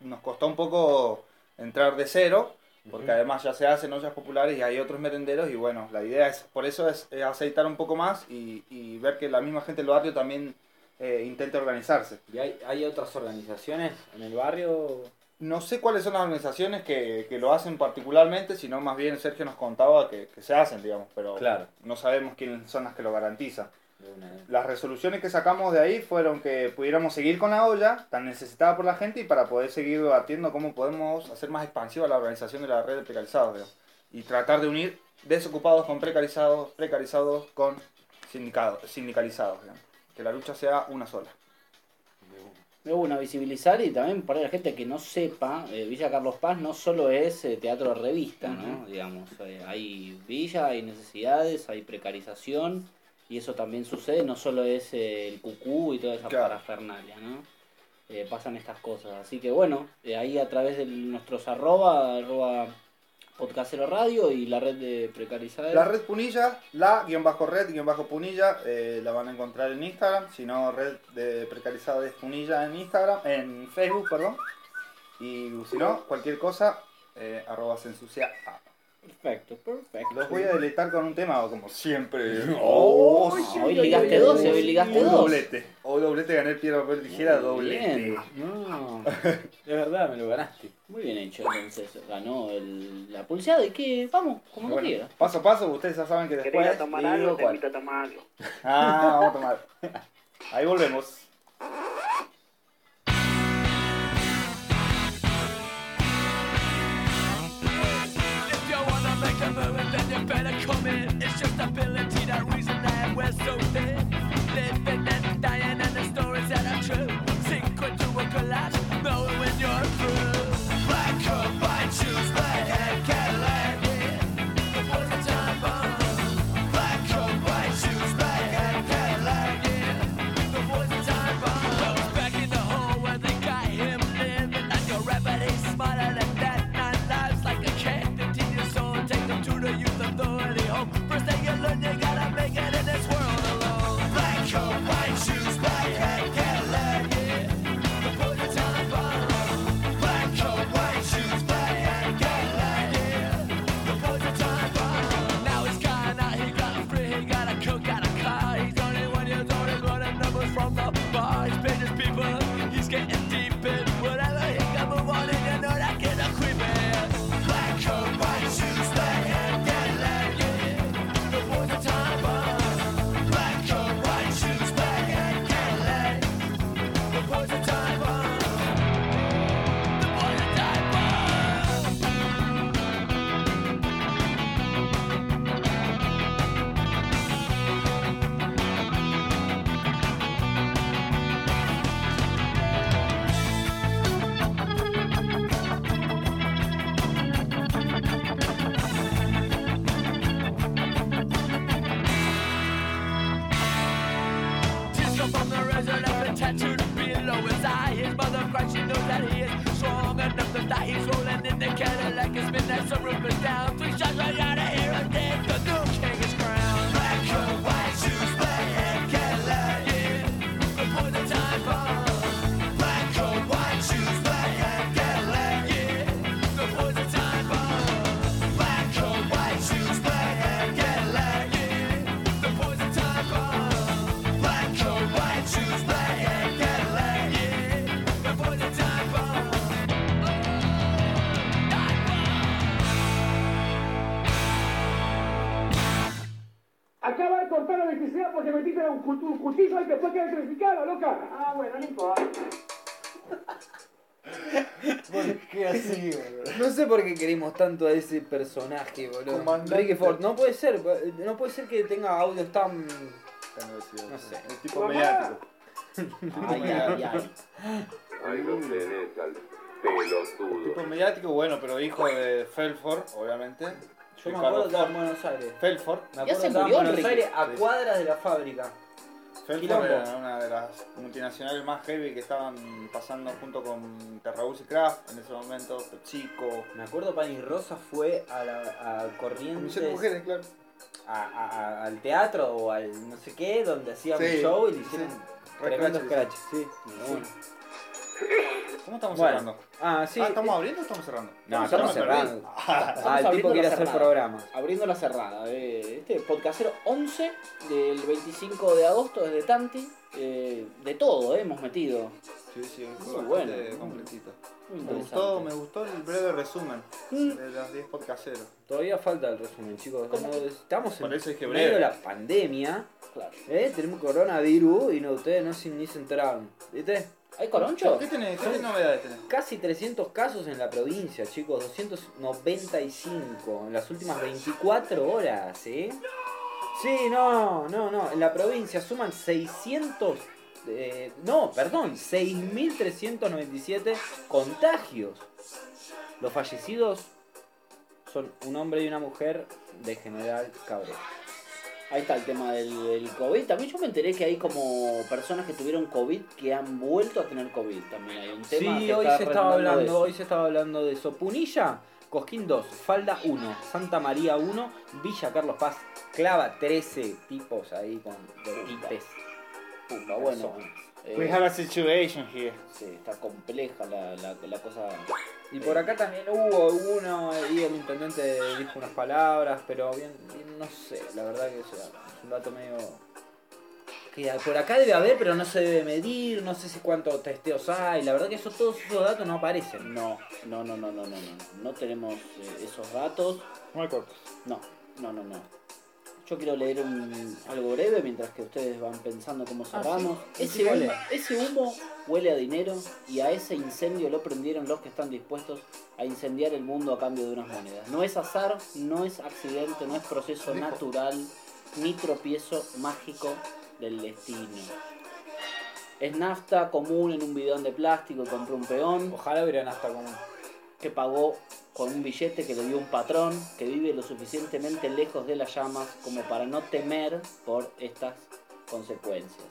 nos costó un poco entrar de cero, porque además ya se hacen ollas populares y hay otros merenderos y bueno, la idea es, por eso es, eh, aceitar un poco más y, y ver que la misma gente del barrio también eh, intente organizarse. ¿Y hay, hay otras organizaciones en el barrio? No sé cuáles son las organizaciones que, que lo hacen particularmente, sino más bien Sergio nos contaba que, que se hacen, digamos, pero Claro. no sabemos quiénes son las que lo garantizan. Las resoluciones que sacamos de ahí fueron que pudiéramos seguir con la olla, tan necesitada por la gente, y para poder seguir debatiendo cómo podemos hacer más expansiva la organización de la red de precarizados, digamos, y tratar de unir desocupados con precarizados, precarizados con sindicados, sindicalizados, digamos. que la lucha sea una sola. De una, visibilizar y también para la gente que no sepa, eh, Villa Carlos Paz no solo es eh, teatro de revista, ¿no? Digamos, eh, hay villa, hay necesidades, hay precarización y eso también sucede, no solo es el cucú y toda esa Claro. parafernalia, ¿no? Pasan estas cosas. Así que bueno, ahí a través de nuestros arroba, arroba podcastero radio y la red de precarizadas. La red Punilla, la guion bajo red guion bajo Punilla, eh, la van a encontrar en Instagram, si no red de precarizados Punilla en Instagram, en Facebook, perdón. Y si no, cualquier cosa, eh, arroba se ensucia. A. Perfecto, perfecto. Los voy a deletar con un tema, como siempre. Oh, sí, hoy ligaste sí, dos, sí, hoy sí. ligaste Un dos. doblete. Hoy doblete gané piedra, papel, tijera, doblete. bien. No. Es verdad, me lo ganaste. Muy bien hecho, entonces ganó el- la pulseada y que vamos, como no Bueno, quiera. paso a paso, ustedes ya saben que ¿Querés después. tomar algo? Te cuál. invito a tomar algo. Ah, vamos a tomar. Ahí volvemos. If you wanna make a move, then you better come in. It's just ability, that reason that we're so thin. Cortar la electricidad porque metiste un, un cuchillo que después queda electrificada, loca. Ah, bueno, no importa. ¿Por qué así, boludo? No sé por qué queremos tanto a ese personaje, boludo. Comandante. Ricky Ford, no puede ser, no puede ser que tenga audios tan. No sé. El tipo mediático. Ay, ay, ay. Tenés al pelotudo. Tipo mediático, bueno, pero hijo de Felford, obviamente. Yo me acuerdo que en. Buenos Aires. Felford. Me acuerdo que en Buenos Aires a cuadras de la fábrica. Felford era una de las multinacionales más heavy que estaban pasando junto con Terrabus y Kraft en ese momento, Chico. Me acuerdo Pani Rosa fue a, la, a Corrientes. De mujeres, claro. a- a- a- al teatro o al no sé qué, donde hacían Sí, un show y le hicieron sí. tremendo Recraches. scratch. Sí. ¿Cómo estamos Bueno. cerrando? Ah, sí. Ah, ¿Estamos abriendo o estamos cerrando? No, Estamos estamos cerrando. Estamos Ah, el tipo quiere hacer programas. Abriendo la cerrada. eh, Este podcastero 11 del 25 de agosto desde Tanti. eh, de todo, eh, hemos metido. Sí, sí, Muy bueno. completito. Muy Me interesante. gustó, me gustó el breve resumen Mm. de los 10 podcasteros. Todavía falta el resumen, chicos. Estamos en medio de la pandemia. Claro. ¿eh? Tenemos coronavirus y no, ustedes no se, ni se enteraron. ¿Viste? ¿Hay coroncho? ¿Qué tenés? ¿Qué novedades tenés? Casi 300 casos en la provincia, chicos. 295 en las últimas 24 horas, ¿eh? Sí, no, no, no. En la provincia suman 600. eh, no, perdón, 6.397 contagios. Los fallecidos son un hombre y una mujer de General Cabrera. Ahí está el tema del, del COVID. También yo me enteré que hay como personas que tuvieron COVID que han vuelto a tener COVID. También hay un tema Sí, que hoy se estaba hablando, hoy se estaba hablando de eso. Punilla, Cosquín 2, Falda 1, Santa María 1, Villa Carlos Paz, Clava 13 tipos ahí con de tipes. Puta, bueno. We have a situation here. sí, está compleja la, la, la cosa. Y por acá también hubo uno y el intendente dijo unas palabras, pero bien, bien no sé, la verdad que es, es un dato medio... Que por acá debe haber, pero no se debe medir, no sé si cuántos testeos hay, la verdad que eso, todos esos datos no aparecen. No, no, no, no, no, no, no. No tenemos eh, esos datos. Muy cortos. No, no, no, no. Yo quiero leer un- algo breve mientras que ustedes van pensando cómo cerramos. sí. ese, humo, ese humo huele a dinero y a ese incendio lo prendieron los que están dispuestos a incendiar el mundo a cambio de unas monedas. No es azar, no es accidente, no es proceso Dijo. natural, ni tropiezo mágico del destino. Es nafta común en un bidón de plástico que compró un peón Ojalá hubieran hasta como... que pagó con un billete que le dio un patrón que vive lo suficientemente lejos de las llamas como para no temer por estas consecuencias.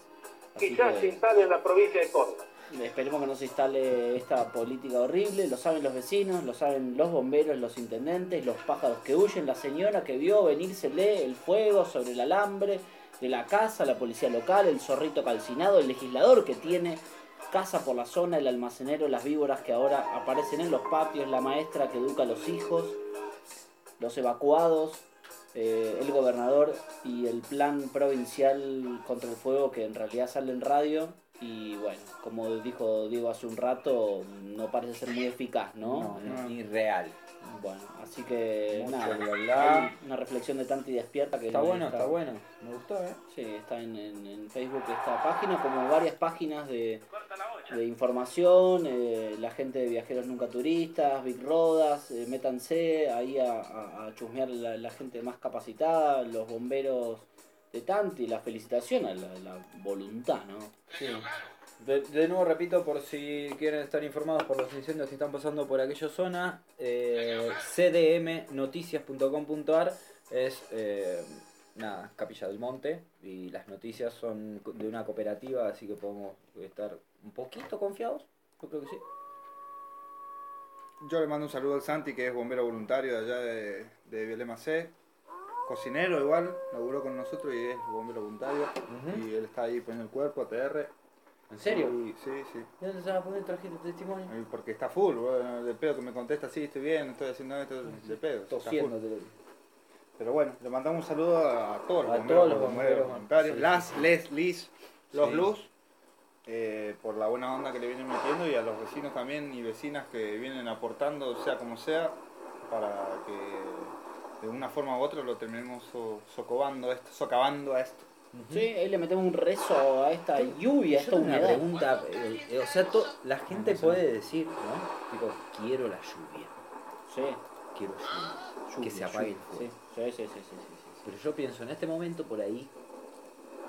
Así Quizás se instale en la provincia de Córdoba. esperemos que no se instale esta política horrible, lo saben los vecinos, lo saben los bomberos, los intendentes, los pájaros que huyen, la señora que vio venírsele el fuego sobre el alambre de la casa, la policía local, el zorrito calcinado, el legislador que tiene casa por la zona, el almacenero, las víboras que ahora aparecen en los patios, la maestra que educa a los hijos, los evacuados, eh, el gobernador y el plan provincial contra el fuego que en realidad sale en radio y bueno, como dijo Diego hace un rato, no parece ser muy eficaz. No, no, ni real. Bueno, así que Mucho nada, bla, bla. hay una reflexión de Tanti despierta que Está no bueno, está bueno. Me gustó, ¿eh? Sí, está en, en- en Facebook esta página, como varias páginas de, de información, eh, la gente de Viajeros Nunca Turistas, Big Rodas, eh, métanse ahí a, a- a chusmear la, la gente más capacitada, los bomberos de Tanti, la felicitación a la, la voluntad, ¿no? Sí. De, de nuevo repito, por si quieren estar informados por los incendios que están pasando por aquella zona, eh, cdmnoticias.com.ar es eh, nada, Capilla del Monte y las noticias son de una cooperativa, así que podemos estar un poquito confiados. Yo creo que sí. Yo le mando un saludo al Santi, que es bombero voluntario de allá de, de Violema C. Cocinero igual, laburó con nosotros y es bombero voluntario. Y él está ahí poniendo el cuerpo, ATR. ¿En serio? Y- sí, sí. ¿De dónde se va a poner trajiste testimonio? Y Porque está full, bueno, de pedo que me contesta, sí, estoy bien, estoy haciendo esto, de pedo. está Tosiendo, Pero bueno, le mandamos un saludo a, todos los A bomberos, todos los bomberos voluntarios, sí, las, sí. les, lis, los Sí. luz, eh, por la buena onda que le vienen metiendo y a los vecinos también y vecinas que vienen aportando, sea como sea, para que de una forma u otra lo terminemos so- socavando esto, socavando a esto. Sí, ahí le metemos un rezo a esta lluvia, a esta tengo una pregunta, eh, eh, o sea, to- la gente puede decir, ¿no? Tipo, quiero la lluvia. Sí. Quiero lluvia. Lluvia, que se apague el lluvia, fuego. Sí, sí, sí, sí, sí, sí. Pero yo pienso, en este momento por ahí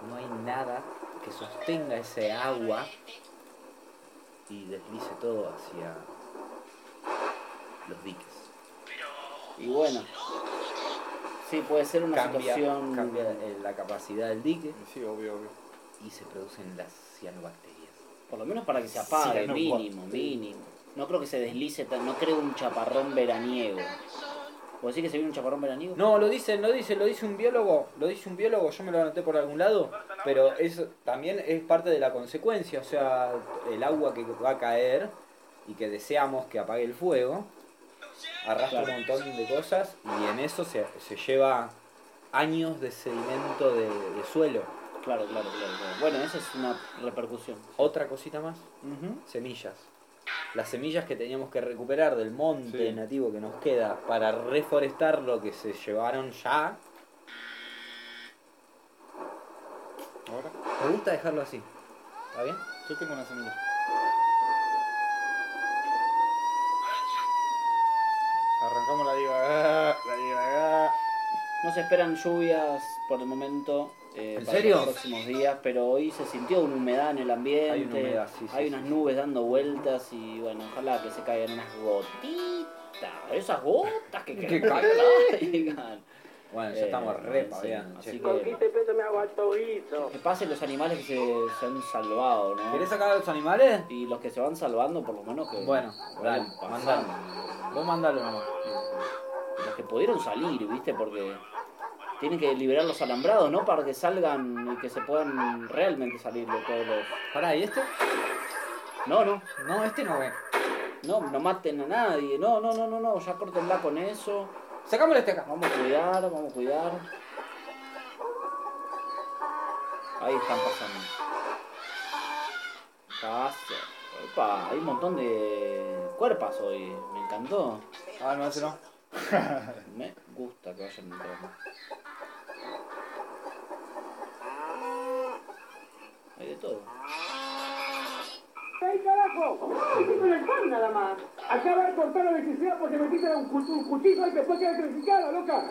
no hay nada que sostenga ese agua y deslice todo hacia los diques. Y bueno, sí, puede ser una Cambia, situación... cambia eh, la capacidad del dique Sí, obvio, obvio. y se producen las cianobacterias. Por lo menos para que se apague, mínimo, mínimo. No creo que se deslice, tan- no creo un chaparrón veraniego. ¿Vos decís que se viene un chaparrón veraniego? No, lo dicen, lo dice, lo dice un biólogo, lo dice un biólogo, yo me lo anoté por algún lado, pero es también es parte de la consecuencia, o sea, el agua que va a caer y que deseamos que apague el fuego, arrastra un montón de cosas y en eso se, se lleva años de sedimento de, de suelo. Claro, claro, claro, claro. Bueno, esa es una repercusión. Otra cosita más, semillas. Las semillas que teníamos que recuperar del monte Sí. nativo que nos queda para reforestar lo que se llevaron ya. Ahora, Me gusta dejarlo así. ¿Está bien? yo tengo una semilla. Arrancamos la divaga, la divaga. No se esperan lluvias por el momento. eh, ¿En para serio? los próximos días, pero hoy se sintió una humedad en el ambiente. Hay una humedad, sí, sí, hay sí, unas sí. nubes dando vueltas y bueno, ojalá que se caigan unas gotitas. Esas gotas que, Que caigan. Bueno, ya Eh, estamos re sí, paveando, Así que, peso me hago alto guiso. que pasen los animales que se, se han salvado, ¿no? ¿Querés sacar a los animales? Y los que se van salvando, por lo menos que. Bueno, dale, mandalo. Vos mandalo nomás. Los que pudieron salir, ¿viste? Porque tienen que liberar los alambrados, ¿no? Para que salgan y que se puedan realmente salir de todos los. Pará, ¿y este? No, no. No, este no ve. No, no maten a nadie. No, no, no, no, no. Ya córtenla con eso. Sacámosle este acá. Vamos a cuidar, vamos a cuidar. Ahí están pasando. Pasa. Opa, hay un montón de cuerpas hoy. Me encantó. Ah, no, ese no. Me gusta que vayan entrando. Hay de todo. ¡Ey, carajo! Metiste en el pan nada más. Acaba de cortar la electricidad porque metiste un, un cuchillo y después queda electrificada, loca.